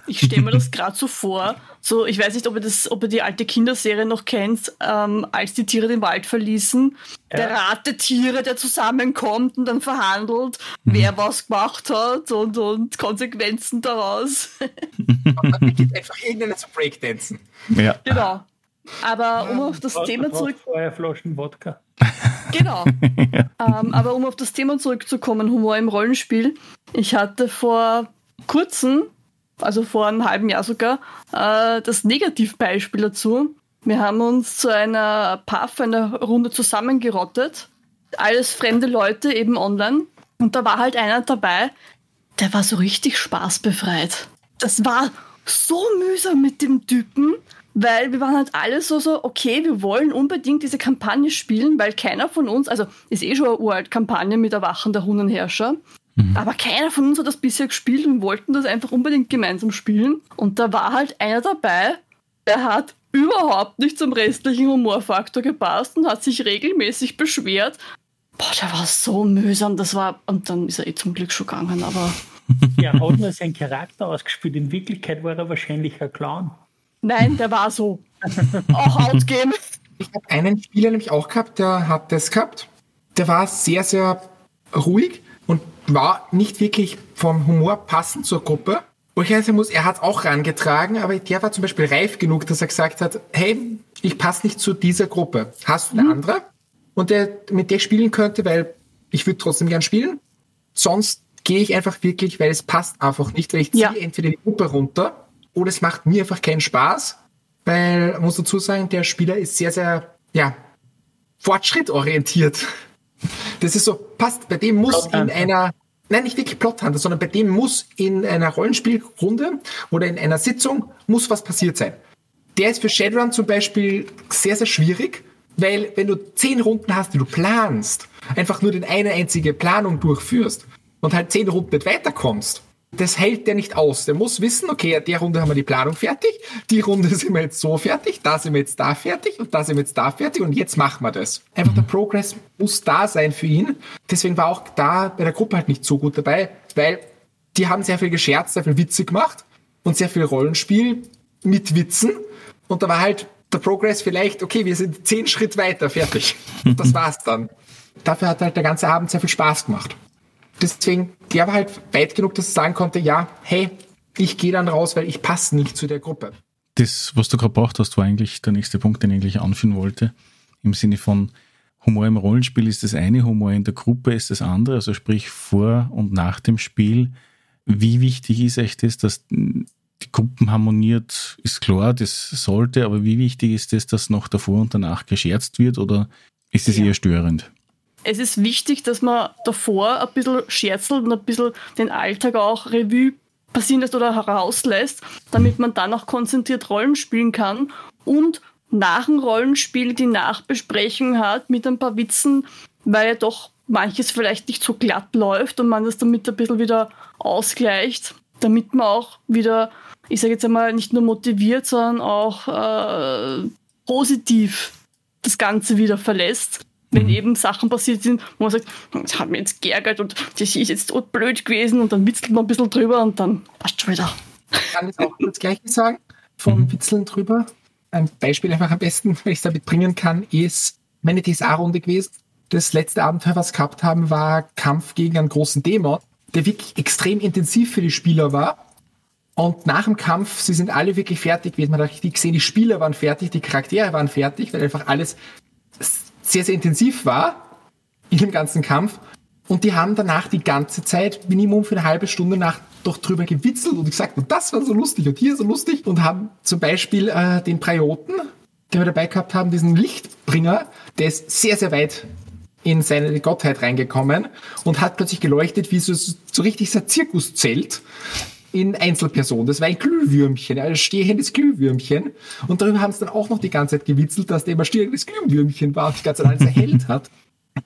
Ich stelle mir das gerade so vor. So, ich weiß nicht, ob ihr, das, ob ihr die alte Kinderserie noch kennt, ähm, als die Tiere den Wald verließen. Der Rat der Tiere, der zusammenkommt und dann verhandelt, wer was gemacht hat und, und Konsequenzen daraus. Und dann beginnt einfach irgendeiner zu Breakdancen. Ja. genau. Aber um auf das ich. Thema zurück braucht Vorher Flaschen Wodka. Genau. ähm, aber um auf das Thema zurückzukommen, Humor im Rollenspiel. Ich hatte vor kurzem, also vor einem halben Jahr sogar, äh, das Negativbeispiel dazu. Wir haben uns zu einer Pathfinder-Runde zusammengerottet. Alles fremde Leute eben online. Und da war halt einer dabei, der war so richtig spaßbefreit. Das war so mühsam mit dem Typen, weil wir waren halt alle so, so, okay, wir wollen unbedingt diese Kampagne spielen, weil keiner von uns, also ist eh schon eine uralt Kampagne mit Erwachen der Hundenherrscher, aber keiner von uns hat das bisher gespielt und wollten das einfach unbedingt gemeinsam spielen. Und da war halt einer dabei, der hat überhaupt nicht zum restlichen Humorfaktor gepasst und hat sich regelmäßig beschwert. Boah, der war so mühsam, das war, und dann ist er eh zum Glück schon gegangen, aber Ja, hat nur seinen Charakter ausgespielt. In Wirklichkeit war er wahrscheinlich ein Clown. nein, der war so. Auch outgame. Ich habe einen Spieler nämlich auch gehabt, der hat das gehabt. der war sehr, sehr ruhig war nicht wirklich vom Humor passend zur Gruppe. Wo ich sagen muss, er hat auch rangetragen, aber der war zum Beispiel reif genug, dass er gesagt hat, hey, ich passe nicht zu dieser Gruppe. Hast du eine mhm. andere? Und der mit der spielen könnte, weil ich würde trotzdem gern spielen. Sonst gehe ich einfach wirklich, weil es passt einfach nicht, weil ich ziehe ja. entweder die Gruppe runter oder es macht mir einfach keinen Spaß, weil, muss dazu sagen, der Spieler ist sehr, sehr, ja, fortschrittorientiert. Das ist so, passt, bei dem muss in einer, nein, nicht wirklich Plothunter, sondern bei dem muss in einer Rollenspielrunde oder in einer Sitzung muss was passiert sein. Der ist für Shadowrun zum Beispiel sehr, sehr schwierig, weil wenn du zehn Runden hast, die du planst, einfach nur den eine einzige Planung durchführst und halt zehn Runden nicht weiterkommst, das hält der nicht aus. Der muss wissen, okay, der Runde haben wir die Planung fertig, die Runde sind wir jetzt so fertig, da sind wir jetzt da fertig und da sind wir jetzt da fertig und jetzt machen wir das. Einfach der Progress muss da sein für ihn. Deswegen war auch da bei der Gruppe halt nicht so gut dabei, weil die haben sehr viel gescherzt, sehr viel Witze gemacht und sehr viel Rollenspiel mit Witzen. Und da war halt der Progress vielleicht, okay, wir sind zehn Schritt weiter, fertig. Das war's dann. Dafür hat halt der ganze Abend sehr viel Spaß gemacht deswegen, der war halt weit genug, dass er sagen konnte, ja, hey, ich gehe dann raus, weil ich passe nicht zu der Gruppe. Das, was du gerade braucht hast, war eigentlich der nächste Punkt, den ich eigentlich anführen wollte. Im Sinne von Humor im Rollenspiel ist das eine, Humor in der Gruppe ist das andere, also sprich vor und nach dem Spiel. Wie wichtig ist euch das, dass die Gruppen harmoniert, ist klar, das sollte, aber wie wichtig ist es, dass noch davor und danach gescherzt wird oder ist es ja. eher störend? Es ist wichtig, dass man davor ein bisschen scherzelt und ein bisschen den Alltag auch Revue passieren lässt oder herauslässt, damit man dann auch konzentriert Rollen spielen kann und nach dem Rollenspiel die Nachbesprechung hat mit ein paar Witzen, weil ja doch manches vielleicht nicht so glatt läuft und man das damit ein bisschen wieder ausgleicht, damit man auch wieder, ich sage jetzt einmal, nicht nur motiviert, sondern auch äh, positiv das Ganze wieder verlässt wenn mhm. eben Sachen passiert sind, wo man sagt, das hat mir jetzt geärgert und das ist jetzt tot blöd gewesen und dann witzelt man ein bisschen drüber und dann passt schon wieder. Ich kann das auch das Gleiche sagen, vom mhm. Witzeln drüber. Ein Beispiel einfach am besten, wenn ich es damit bringen kann, ist meine DSA-Runde gewesen. Das letzte Abenteuer, was wir gehabt haben, war Kampf gegen einen großen Dämon, der wirklich extrem intensiv für die Spieler war. Und nach dem Kampf, sie sind alle wirklich fertig gewesen. Man hat richtig gesehen, die Spieler waren fertig, die Charaktere waren fertig, weil einfach alles sehr, sehr intensiv war in dem ganzen Kampf. Und die haben danach die ganze Zeit, Minimum für eine halbe Stunde nach, doch drüber gewitzelt und gesagt, und das war so lustig und hier so lustig. Und haben zum Beispiel äh, den Prioten, den wir dabei gehabt haben, diesen Lichtbringer, der ist sehr, sehr weit in seine Gottheit reingekommen und hat plötzlich geleuchtet wie so, so richtig so ein Zirkuszelt in Einzelperson. Das war ein Glühwürmchen, ein stehendes Glühwürmchen. Und darüber haben sie dann auch noch die ganze Zeit gewitzelt, dass der immer stehendes Glühwürmchen war und die ganze Zeit alles erhellt hat.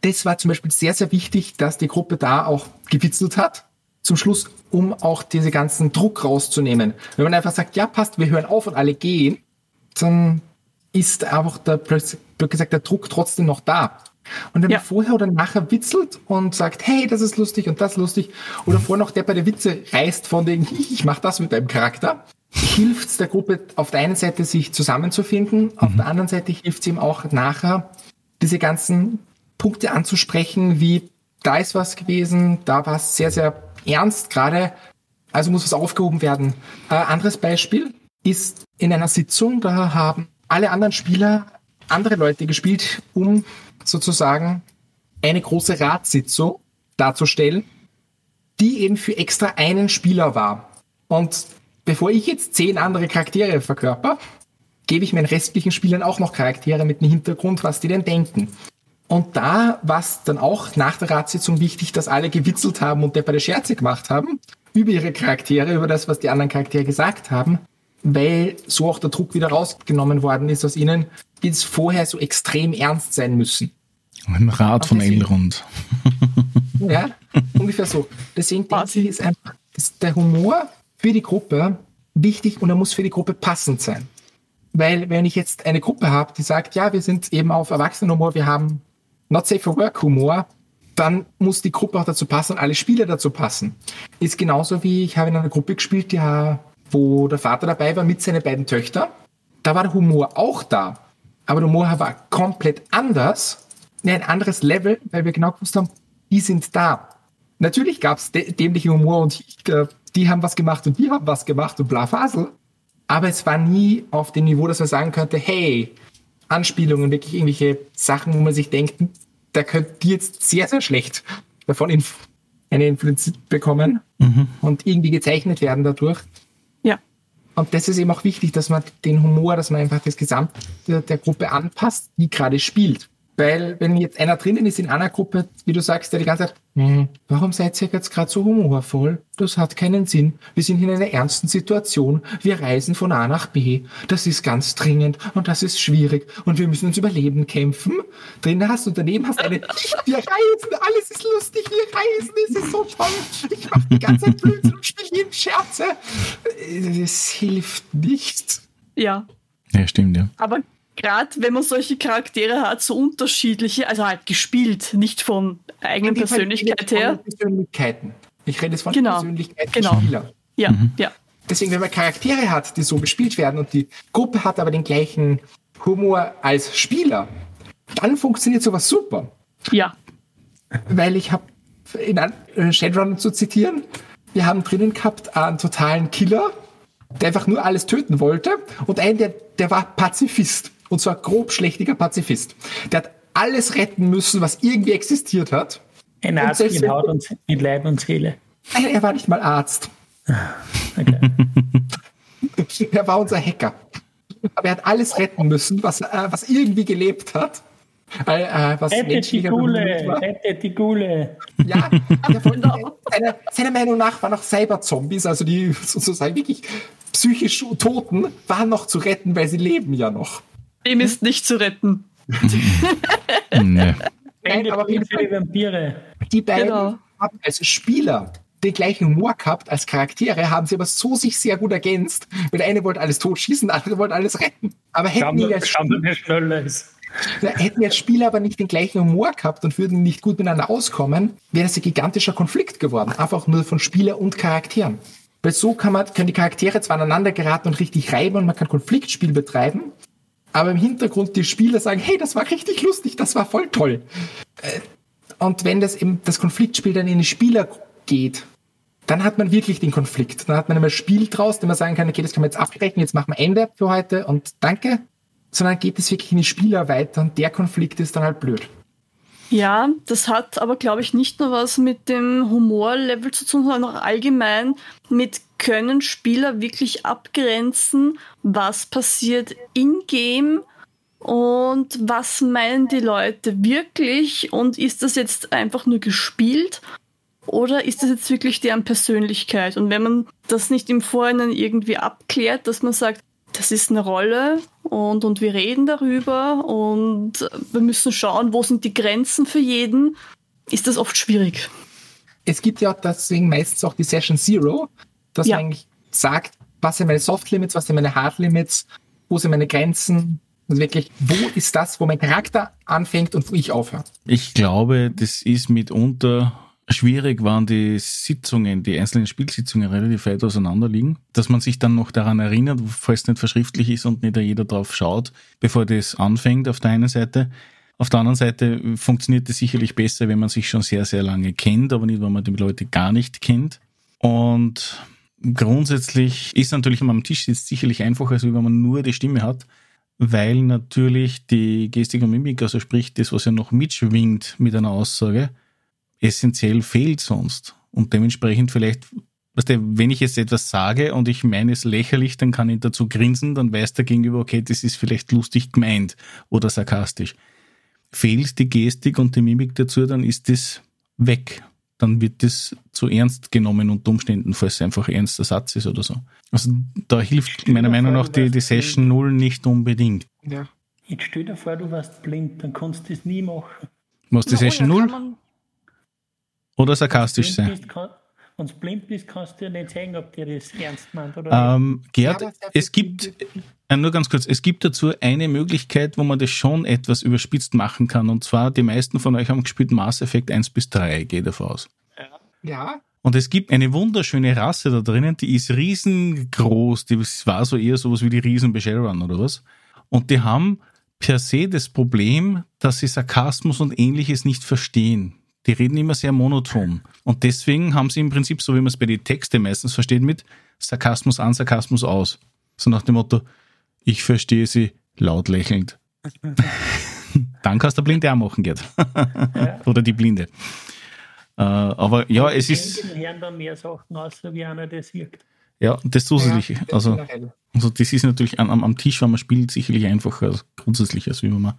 Das war zum Beispiel sehr, sehr wichtig, dass die Gruppe da auch gewitzelt hat. Zum Schluss, um auch diese ganzen Druck rauszunehmen. Wenn man einfach sagt, ja, passt, wir hören auf und alle gehen, dann ist einfach der, plötzlich gesagt, der Druck trotzdem noch da. Und wenn ja. man vorher oder nachher witzelt und sagt, hey, das ist lustig und das lustig, oder vorher noch der bei der Witze reißt von dem, ich mach das mit deinem Charakter, hilft es der Gruppe auf der einen Seite sich zusammenzufinden, mhm. auf der anderen Seite hilft es ihm auch nachher, diese ganzen Punkte anzusprechen, wie da ist was gewesen, da war es sehr, sehr ernst gerade, also muss was aufgehoben werden. Äh, anderes Beispiel ist in einer Sitzung, da haben alle anderen Spieler andere Leute gespielt, um sozusagen eine große Ratssitzung darzustellen, die eben für extra einen Spieler war. Und bevor ich jetzt zehn andere Charaktere verkörper, gebe ich meinen restlichen Spielern auch noch Charaktere mit dem Hintergrund, was die denn denken. Und da war es dann auch nach der Ratssitzung wichtig, dass alle gewitzelt haben und depperte Scherze gemacht haben über ihre Charaktere, über das, was die anderen Charaktere gesagt haben, weil so auch der Druck wieder rausgenommen worden ist aus ihnen, die es vorher so extrem ernst sein müssen. Ein Rad von Elrond. ja, ungefähr so. Deswegen denke ich, ist einfach ist der Humor für die Gruppe wichtig und er muss für die Gruppe passend sein. Weil wenn ich jetzt eine Gruppe habe, die sagt, ja, wir sind eben auf Erwachsenenhumor, wir haben Not Safe for Work Humor, dann muss die Gruppe auch dazu passen und alle Spieler dazu passen. Ist genauso wie ich habe in einer Gruppe gespielt, die, wo der Vater dabei war mit seinen beiden Töchtern. Da war der Humor auch da. Aber der Humor war komplett anders ein anderes Level, weil wir genau gewusst haben, die sind da. Natürlich gab es dämliche Humor und äh, die haben was gemacht und die haben was gemacht und bla Fasel. Aber es war nie auf dem Niveau, dass man sagen könnte, hey, Anspielungen, wirklich irgendwelche Sachen, wo man sich denkt, da könnt ihr jetzt sehr, sehr schlecht davon inf eine Influenz bekommen mhm. und irgendwie gezeichnet werden dadurch. Und das ist eben auch wichtig, dass man den Humor, dass man einfach das Gesamte der Gruppe anpasst, die gerade spielt. Weil wenn jetzt einer drinnen ist in einer Gruppe, wie du sagst, der die ganze Zeit, hm, warum seid ihr jetzt gerade so humorvoll? Das hat keinen Sinn. Wir sind in einer ernsten Situation. Wir reisen von A nach B. Das ist ganz dringend und das ist schwierig und wir müssen uns Überleben kämpfen. Drinnen hast du daneben hast eine, wir reisen, alles ist lustig, wir reisen, es ist so toll. Ich mache die ganze Zeit Blödsinn und spiele jeden Scherze. Es hilft nichts. Ja. Ja, stimmt, ja. Aber gerade wenn man solche Charaktere hat, so unterschiedliche, also halt gespielt, nicht von eigenen Persönlichkeit her. Persönlichkeiten. Ich rede jetzt von genau. Persönlichkeiten genau. Spieler. Ja, mhm. ja. Deswegen, wenn man Charaktere hat, die so gespielt werden und die Gruppe hat aber den gleichen Humor als Spieler, dann funktioniert sowas super. Ja. Weil ich habe, in äh, Shadowrun zu zitieren, wir haben drinnen gehabt einen totalen Killer, der einfach nur alles töten wollte und einen, der, der war Pazifist. Und zwar grob schlechtiger Pazifist. Der hat alles retten müssen, was irgendwie existiert hat. Ein Arzt mit Haut und mit Leib und Seele. Nein, er war nicht mal Arzt. Okay. er war unser Hacker. Aber er hat alles retten müssen, was, äh, was irgendwie gelebt hat. Äh, äh was rettet die Gule, rettet die Gule. Ja, seiner, seiner Meinung nach waren auch Cyber-Zombies, also die sozusagen wirklich psychisch Toten, waren noch zu retten, weil sie leben ja noch. Dem ist nicht zu retten. nee. Nein, aber für die Vampire. Die beiden genau. haben als Spieler den gleichen Humor gehabt als Charaktere, haben sie aber so sich sehr gut ergänzt, weil der eine wollte alles totschießen, der andere wollte alles retten. Aber hätten die als Spieler, hätten jetzt Spieler aber nicht den gleichen Humor gehabt und würden nicht gut miteinander auskommen, wäre das ein gigantischer Konflikt geworden. Einfach nur von Spieler und Charakteren. Weil so kann man, können die Charaktere zwar aneinander geraten und richtig reiben und man kann Konfliktspiel betreiben, aber im Hintergrund die Spieler sagen, hey, das war richtig lustig, das war voll toll. Äh, und wenn das eben das Konfliktspiel dann in die Spieler geht, dann hat man wirklich den Konflikt. Dann hat man immer ein Spiel draus, dem man sagen kann, okay, das kann man jetzt abbrechen, jetzt machen wir Ende für heute und danke. Sondern geht es wirklich in die Spieler weiter und der Konflikt ist dann halt blöd. Ja, das hat aber, glaube ich, nicht nur was mit dem Humorlevel zu tun, sondern auch allgemein mit können Spieler wirklich abgrenzen, was passiert in-game und was meinen die Leute wirklich und ist das jetzt einfach nur gespielt oder ist das jetzt wirklich deren Persönlichkeit? Und wenn man das nicht im Vorhinein irgendwie abklärt, dass man sagt, das ist eine Rolle und, und wir reden darüber und wir müssen schauen, wo sind die Grenzen für jeden, ist das oft schwierig. Es gibt ja deswegen meistens auch die Session Zero, dass ja. man eigentlich sagt, was sind meine Soft Limits, was sind meine Hard Limits, wo sind meine Grenzen, also wirklich, wo ist das, wo mein Charakter anfängt und wo ich aufhöre? Ich glaube, das ist mitunter Schwierig waren die Sitzungen, die einzelnen Spielsitzungen relativ weit auseinander liegen, dass man sich dann noch daran erinnert, falls es nicht verschriftlich ist und nicht jeder drauf schaut, bevor das anfängt auf der einen Seite. Auf der anderen Seite funktioniert es sicherlich besser, wenn man sich schon sehr, sehr lange kennt, aber nicht, wenn man die Leute gar nicht kennt. Und grundsätzlich ist natürlich, wenn man am Tisch sitzt, sicherlich einfacher, als wenn man nur die Stimme hat, weil natürlich die Gestik und Mimik, also sprich das, was ja noch mitschwingt mit einer Aussage, essentiell fehlt sonst. Und dementsprechend vielleicht, weißt du, wenn ich jetzt etwas sage und ich meine es lächerlich, dann kann ich dazu grinsen, dann weiß der Gegenüber, okay, das ist vielleicht lustig gemeint oder sarkastisch. Fehlt die Gestik und die Mimik dazu, dann ist das weg. Dann wird das zu ernst genommen unter Umständen, falls es einfach ernster Satz ist oder so. Also da hilft meiner Meinung nach die, die Session 0 nicht unbedingt. Ja. Jetzt stell dir vor, du warst blind, dann kannst du das nie machen. Was, die Session 0? Oder sarkastisch sein. Wenn du blind bist, kannst du ja nicht sagen, ob dir das ernst meint oder ähm, Gerd, es gibt, äh, nur ganz kurz, es gibt dazu eine Möglichkeit, wo man das schon etwas überspitzt machen kann. Und zwar, die meisten von euch haben gespielt Mass Effect 1 bis 3, gehe davon aus. Ja. Und es gibt eine wunderschöne Rasse da drinnen, die ist riesengroß, die war so eher sowas wie die Riesen bei Shadowrun oder was. Und die haben per se das Problem, dass sie Sarkasmus und ähnliches nicht verstehen. Die reden immer sehr monoton. Und deswegen haben sie im Prinzip, so wie man es bei den Texten meistens versteht, mit Sarkasmus an, Sarkasmus aus. So nach dem Motto, ich verstehe sie laut lächelnd. Dann kannst du Blinde auch machen, Gerd. Oder die Blinde. Äh, aber ja, es ist. Herren dann mehr Sachen aus, wie einer das wirkt. Ja, das zusätzlich. Ja, also, also das ist natürlich am, am Tisch, wenn man spielt, sicherlich einfacher als grundsätzlich, als wenn man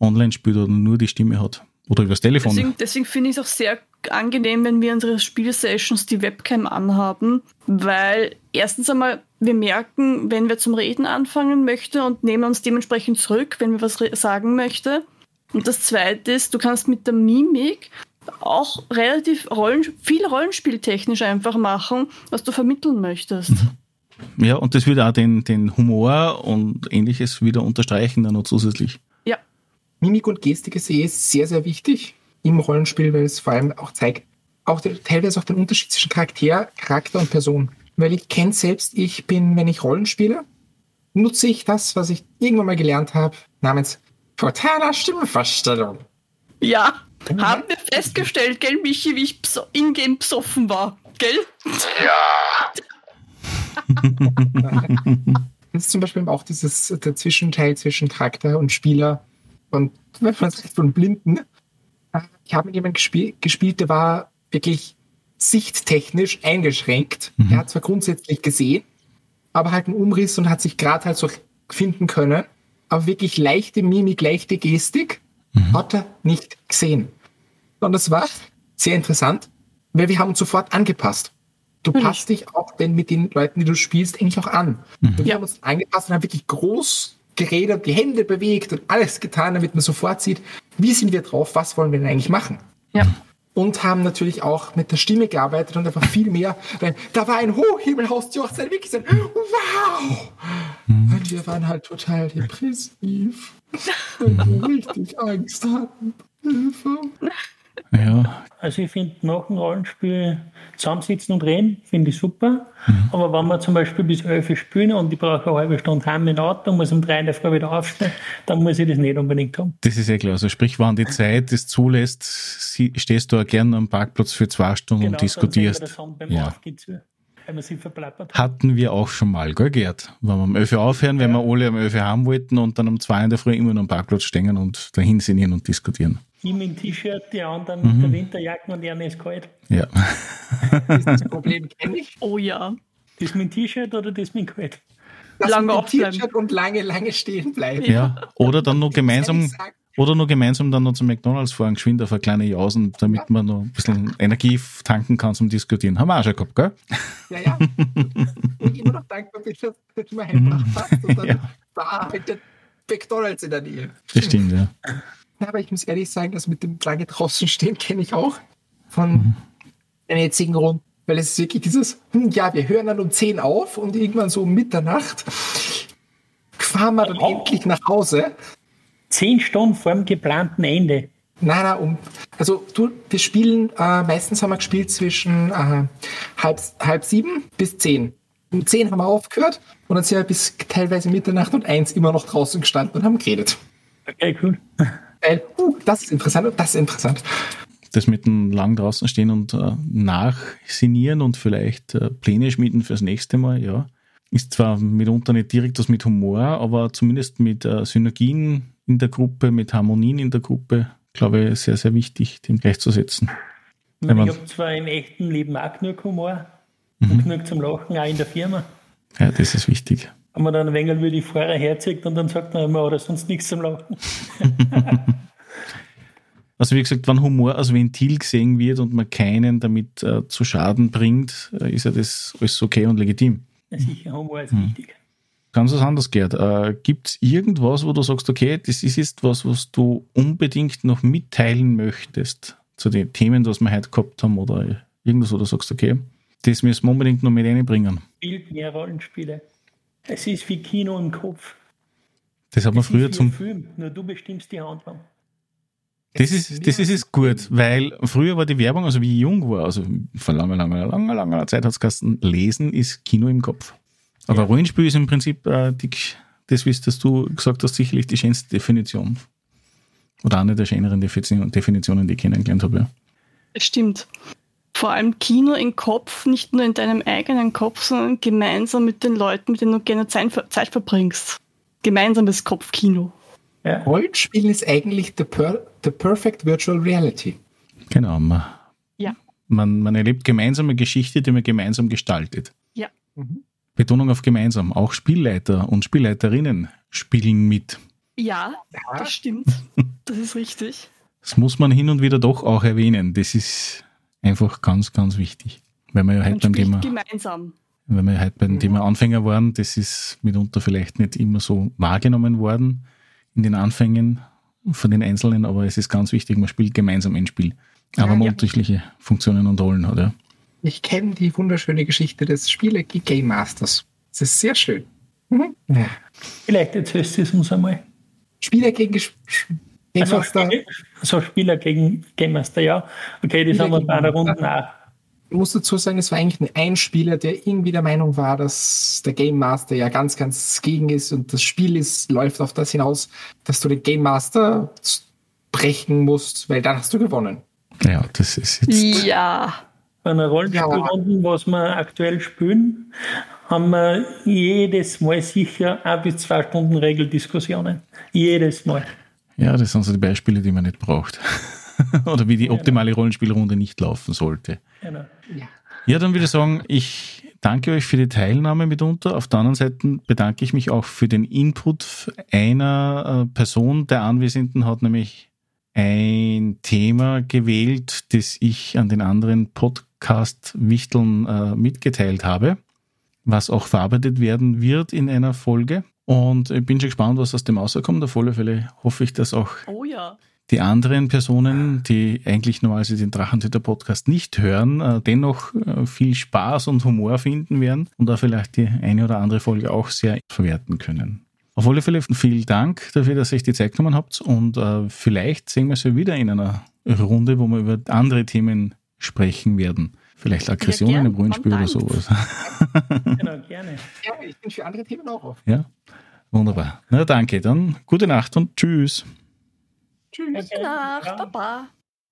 online spielt oder nur die Stimme hat. Oder übers Telefon. Deswegen, deswegen finde ich es auch sehr angenehm, wenn wir unsere Spielsessions die Webcam anhaben, weil erstens einmal wir merken, wenn wir zum Reden anfangen möchten und nehmen uns dementsprechend zurück, wenn wir was sagen möchte. Und das zweite ist, du kannst mit der Mimik auch relativ Rollen, viel rollenspieltechnisch einfach machen, was du vermitteln möchtest. Ja, und das würde auch den, den Humor und ähnliches wieder unterstreichen, dann noch zusätzlich. Ja. Mimik und Gestik ist eh sehr, sehr wichtig im Rollenspiel, weil es vor allem auch zeigt, auch teilweise auch den Unterschied zwischen Charakter, Charakter und Person. Weil ich kenne selbst, ich bin, wenn ich Rollen spiele, nutze ich das, was ich irgendwann mal gelernt habe, namens Portana Stimmenverstellung. Ja, haben wir festgestellt, gell, Michi, wie ich in-game besoffen war, gell? Das ist zum Beispiel auch dieses, der Zwischenteil zwischen Charakter und Spieler. Man sagt von Blinden, äh, ich habe mit jemandem gespiel gespielt, der war wirklich sichttechnisch eingeschränkt. Mhm. Er hat zwar grundsätzlich gesehen, aber halt einen Umriss und hat sich gerade halt so finden können. Aber wirklich leichte Mimik, leichte Gestik hat er nicht gesehen. Und das war sehr interessant, weil wir haben uns sofort angepasst. Du Natürlich. passt dich auch denn mit den Leuten, die du spielst, eigentlich auch an. Wir Ja. haben uns angepasst und haben wirklich groß geredet, die Hände bewegt und alles getan, damit man sofort sieht, wie sind wir drauf, was wollen wir denn eigentlich machen. Ja. Und haben natürlich auch mit der Stimme gearbeitet und einfach viel mehr, weil da war ein Hochhimmelhaus, die Hochzeit wirklich so, wow! Und wir waren halt total depressiv. weil wir richtig Angst hatten. Hilfe. Ja, Also ich finde nach dem Rollenspiel zusammensitzen und reden, finde ich super. Aber wenn wir zum Beispiel bis 11 Uhr spielen und ich brauche eine halbe Stunde heim dem Auto und muss um 3 in der Früh wieder aufstehen, dann muss ich das nicht unbedingt haben. das ist ja klar. Also sprich, wenn die Zeit das zulässt, stehst du auch gerne am Parkplatz für zwei Stunden und Genau, dann sehen wir diskutierst. das Ja. Hat. Hatten wir auch schon mal, gell, Gerd? Wenn wir 11 Uhr aufhören, wenn wir alle 11 Uhr haben wollten und dann um 2 in der Früh immer noch am Parkplatz stehen und dahin sinnieren und diskutieren. Ich mit dem T-Shirt, die anderen Mhm. mit der Winterjacke und einer ist kalt. Ja. Dieses Problem kenne ich. Oh ja. Das mit dem T-Shirt oder das mit dem Kalt? Das Lange mit. T-Shirt und lange, lange stehen bleiben. ja. Oder dann noch gemeinsam, oder nur gemeinsam dann noch zum McDonalds fahren, geschwind auf eine kleine Jausen, damit man noch ein bisschen Energie tanken kann zum Diskutieren. Haben wir auch schon gehabt, gell? Ja, ja. Und immer noch dankbar bin, dass du mir heimgebracht hast. Und dann Ja. war halt der McDonalds in der Nähe. Das stimmt, ja. Ja, aber ich muss ehrlich sagen, das mit dem lange draußen stehen kenne ich auch von den jetzigen Runden. Weil es ist wirklich dieses, hm, ja, wir hören dann um 10 auf und irgendwann so um Mitternacht fahren wir dann endlich nach Hause. Zehn Stunden vor dem geplanten Ende. Nein, nein, um, also du, wir spielen, äh, meistens haben wir gespielt zwischen äh, halb, halb sieben bis zehn. Um zehn haben wir aufgehört und dann sind wir bis teilweise Mitternacht und eins immer noch draußen gestanden und haben geredet. Okay, cool. Weil, uh, das ist interessant und das ist interessant. Das mit dem lang draußen stehen und äh, nachsinieren und vielleicht äh, Pläne schmieden fürs nächste Mal, ja. Ist zwar mitunter nicht direkt das mit Humor, aber zumindest mit äh, Synergien in der Gruppe, mit Harmonien in der Gruppe, glaube ich, sehr, sehr wichtig, dem gleichzusetzen. Ich habe zwar im echten Leben auch genug Humor Mhm. und genug zum Lachen, auch in der Firma. Ja, das ist wichtig. Wenn man dann ein wenig über die Fahrer herzieht und dann sagt man immer, oder sonst nichts zum Lachen. Also wie gesagt, wenn Humor als Ventil gesehen wird und man keinen damit äh, zu Schaden bringt, äh, ist ja das alles okay und legitim. Ja, Sicher, Humor ist Mhm. wichtig. Ganz was anderes, Gerd. Äh, Gibt es irgendwas, wo du sagst, okay, das ist jetzt was, was du unbedingt noch mitteilen möchtest zu den Themen, was wir heute gehabt haben oder irgendwas, wo du sagst, okay, das müssen wir unbedingt noch mit reinbringen. Spielt mehr Rollenspiele. Es ist wie Kino im Kopf. Das hat man Es früher ist wie ein zum... Film, nur du bestimmst die Handlung. Das ist, das ist es gut, weil früher war die Werbung, also wie ich jung war, also vor langer, langer, langer, langer Zeit hat es geheißen, Lesen ist Kino im Kopf. Aber Ja. Rollenspiel ist im Prinzip äh, die, das dass du gesagt hast, sicherlich die schönste Definition. Oder eine der schöneren Definitionen, die ich kennengelernt habe. Ja. Stimmt. Vor allem Kino im Kopf, nicht nur in deinem eigenen Kopf, sondern gemeinsam mit den Leuten, mit denen du gerne Zeit, Zeit verbringst. Gemeinsames Kopfkino. Ja. Rollenspielen ist eigentlich the, per the perfect virtual reality. Genau. Man, ja. man, man erlebt gemeinsame Geschichte, die man gemeinsam gestaltet. Ja. Mhm. Betonung auf gemeinsam. Auch Spielleiter und Spielleiterinnen spielen mit. Ja, ja. das stimmt. Das ist richtig. Das muss man hin und wieder doch auch erwähnen. Das ist einfach ganz, ganz wichtig. Weil wir ja heute beim Thema. Gemeinsam. Weil wir heute beim ja. Thema Anfänger waren, das ist mitunter vielleicht nicht immer so wahrgenommen worden in den Anfängen von den Einzelnen, aber es ist ganz wichtig, man spielt gemeinsam ein Spiel. Aber ja, man ja. unterschiedliche Funktionen und Rollen hat, ja. Ich kenne die wunderschöne Geschichte des Spiele Game Masters. Das ist sehr schön. Mhm. Ja. Vielleicht erzählst du es uns einmal. Spieler gegen Game also, Master. Also Spieler gegen Game Master, ja. Okay, das haben wir bei einer Runde nach. Ich muss dazu sagen, es war eigentlich ein Spieler, der irgendwie der Meinung war, dass der Game Master ja ganz, ganz gegen ist und das Spiel ist, läuft auf das hinaus, dass du den Game Master brechen musst, weil dann hast du gewonnen. Ja, das ist jetzt. Ja. Bei einer Rollenspielrunde, ja. was wir aktuell spielen, haben wir jedes Mal sicher ein bis zwei Stunden Regeldiskussionen. Jedes Mal. Ja, das sind so die Beispiele, die man nicht braucht. Oder wie die genau. optimale Rollenspielrunde nicht laufen sollte. Genau. Ja. ja, dann würde ich sagen, ich danke euch für die Teilnahme mitunter. Auf der anderen Seite bedanke ich mich auch für den Input einer äh, Person. Der Anwesenden hat nämlich ein Thema gewählt, das ich an den anderen Podcast-Wichteln äh, mitgeteilt habe, was auch verarbeitet werden wird in einer Folge. Und ich bin schon gespannt, was aus dem rauskommt. Auf alle Fälle hoffe ich, dass auch oh ja. die anderen Personen, die eigentlich normalerweise den Drachentöter Podcast nicht hören, äh, dennoch äh, viel Spaß und Humor finden werden und da vielleicht die eine oder andere Folge auch sehr verwerten können. Auf alle Fälle vielen Dank dafür, dass ihr euch die Zeit genommen habt und äh, vielleicht sehen wir sie wieder in einer Runde, wo wir über andere Themen sprechen werden. Vielleicht Aggressionen ja, im Rollenspiel oder sowas. genau, gerne. Ja, ich bin für andere Themen auch offen. Ja, wunderbar. Na danke, dann gute Nacht und tschüss. Tschüss. Gute Nacht, Baba.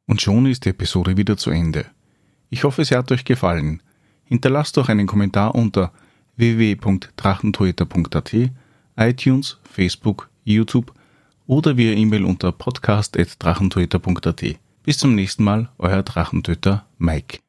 Und schon ist die Episode wieder zu Ende. Ich hoffe, sie hat euch gefallen. Hinterlasst doch einen Kommentar unter www.drachentoeter.at, iTunes, Facebook, YouTube oder via E-Mail unter podcast.drachentöter.at. Bis zum nächsten Mal, euer Drachentöter Mike.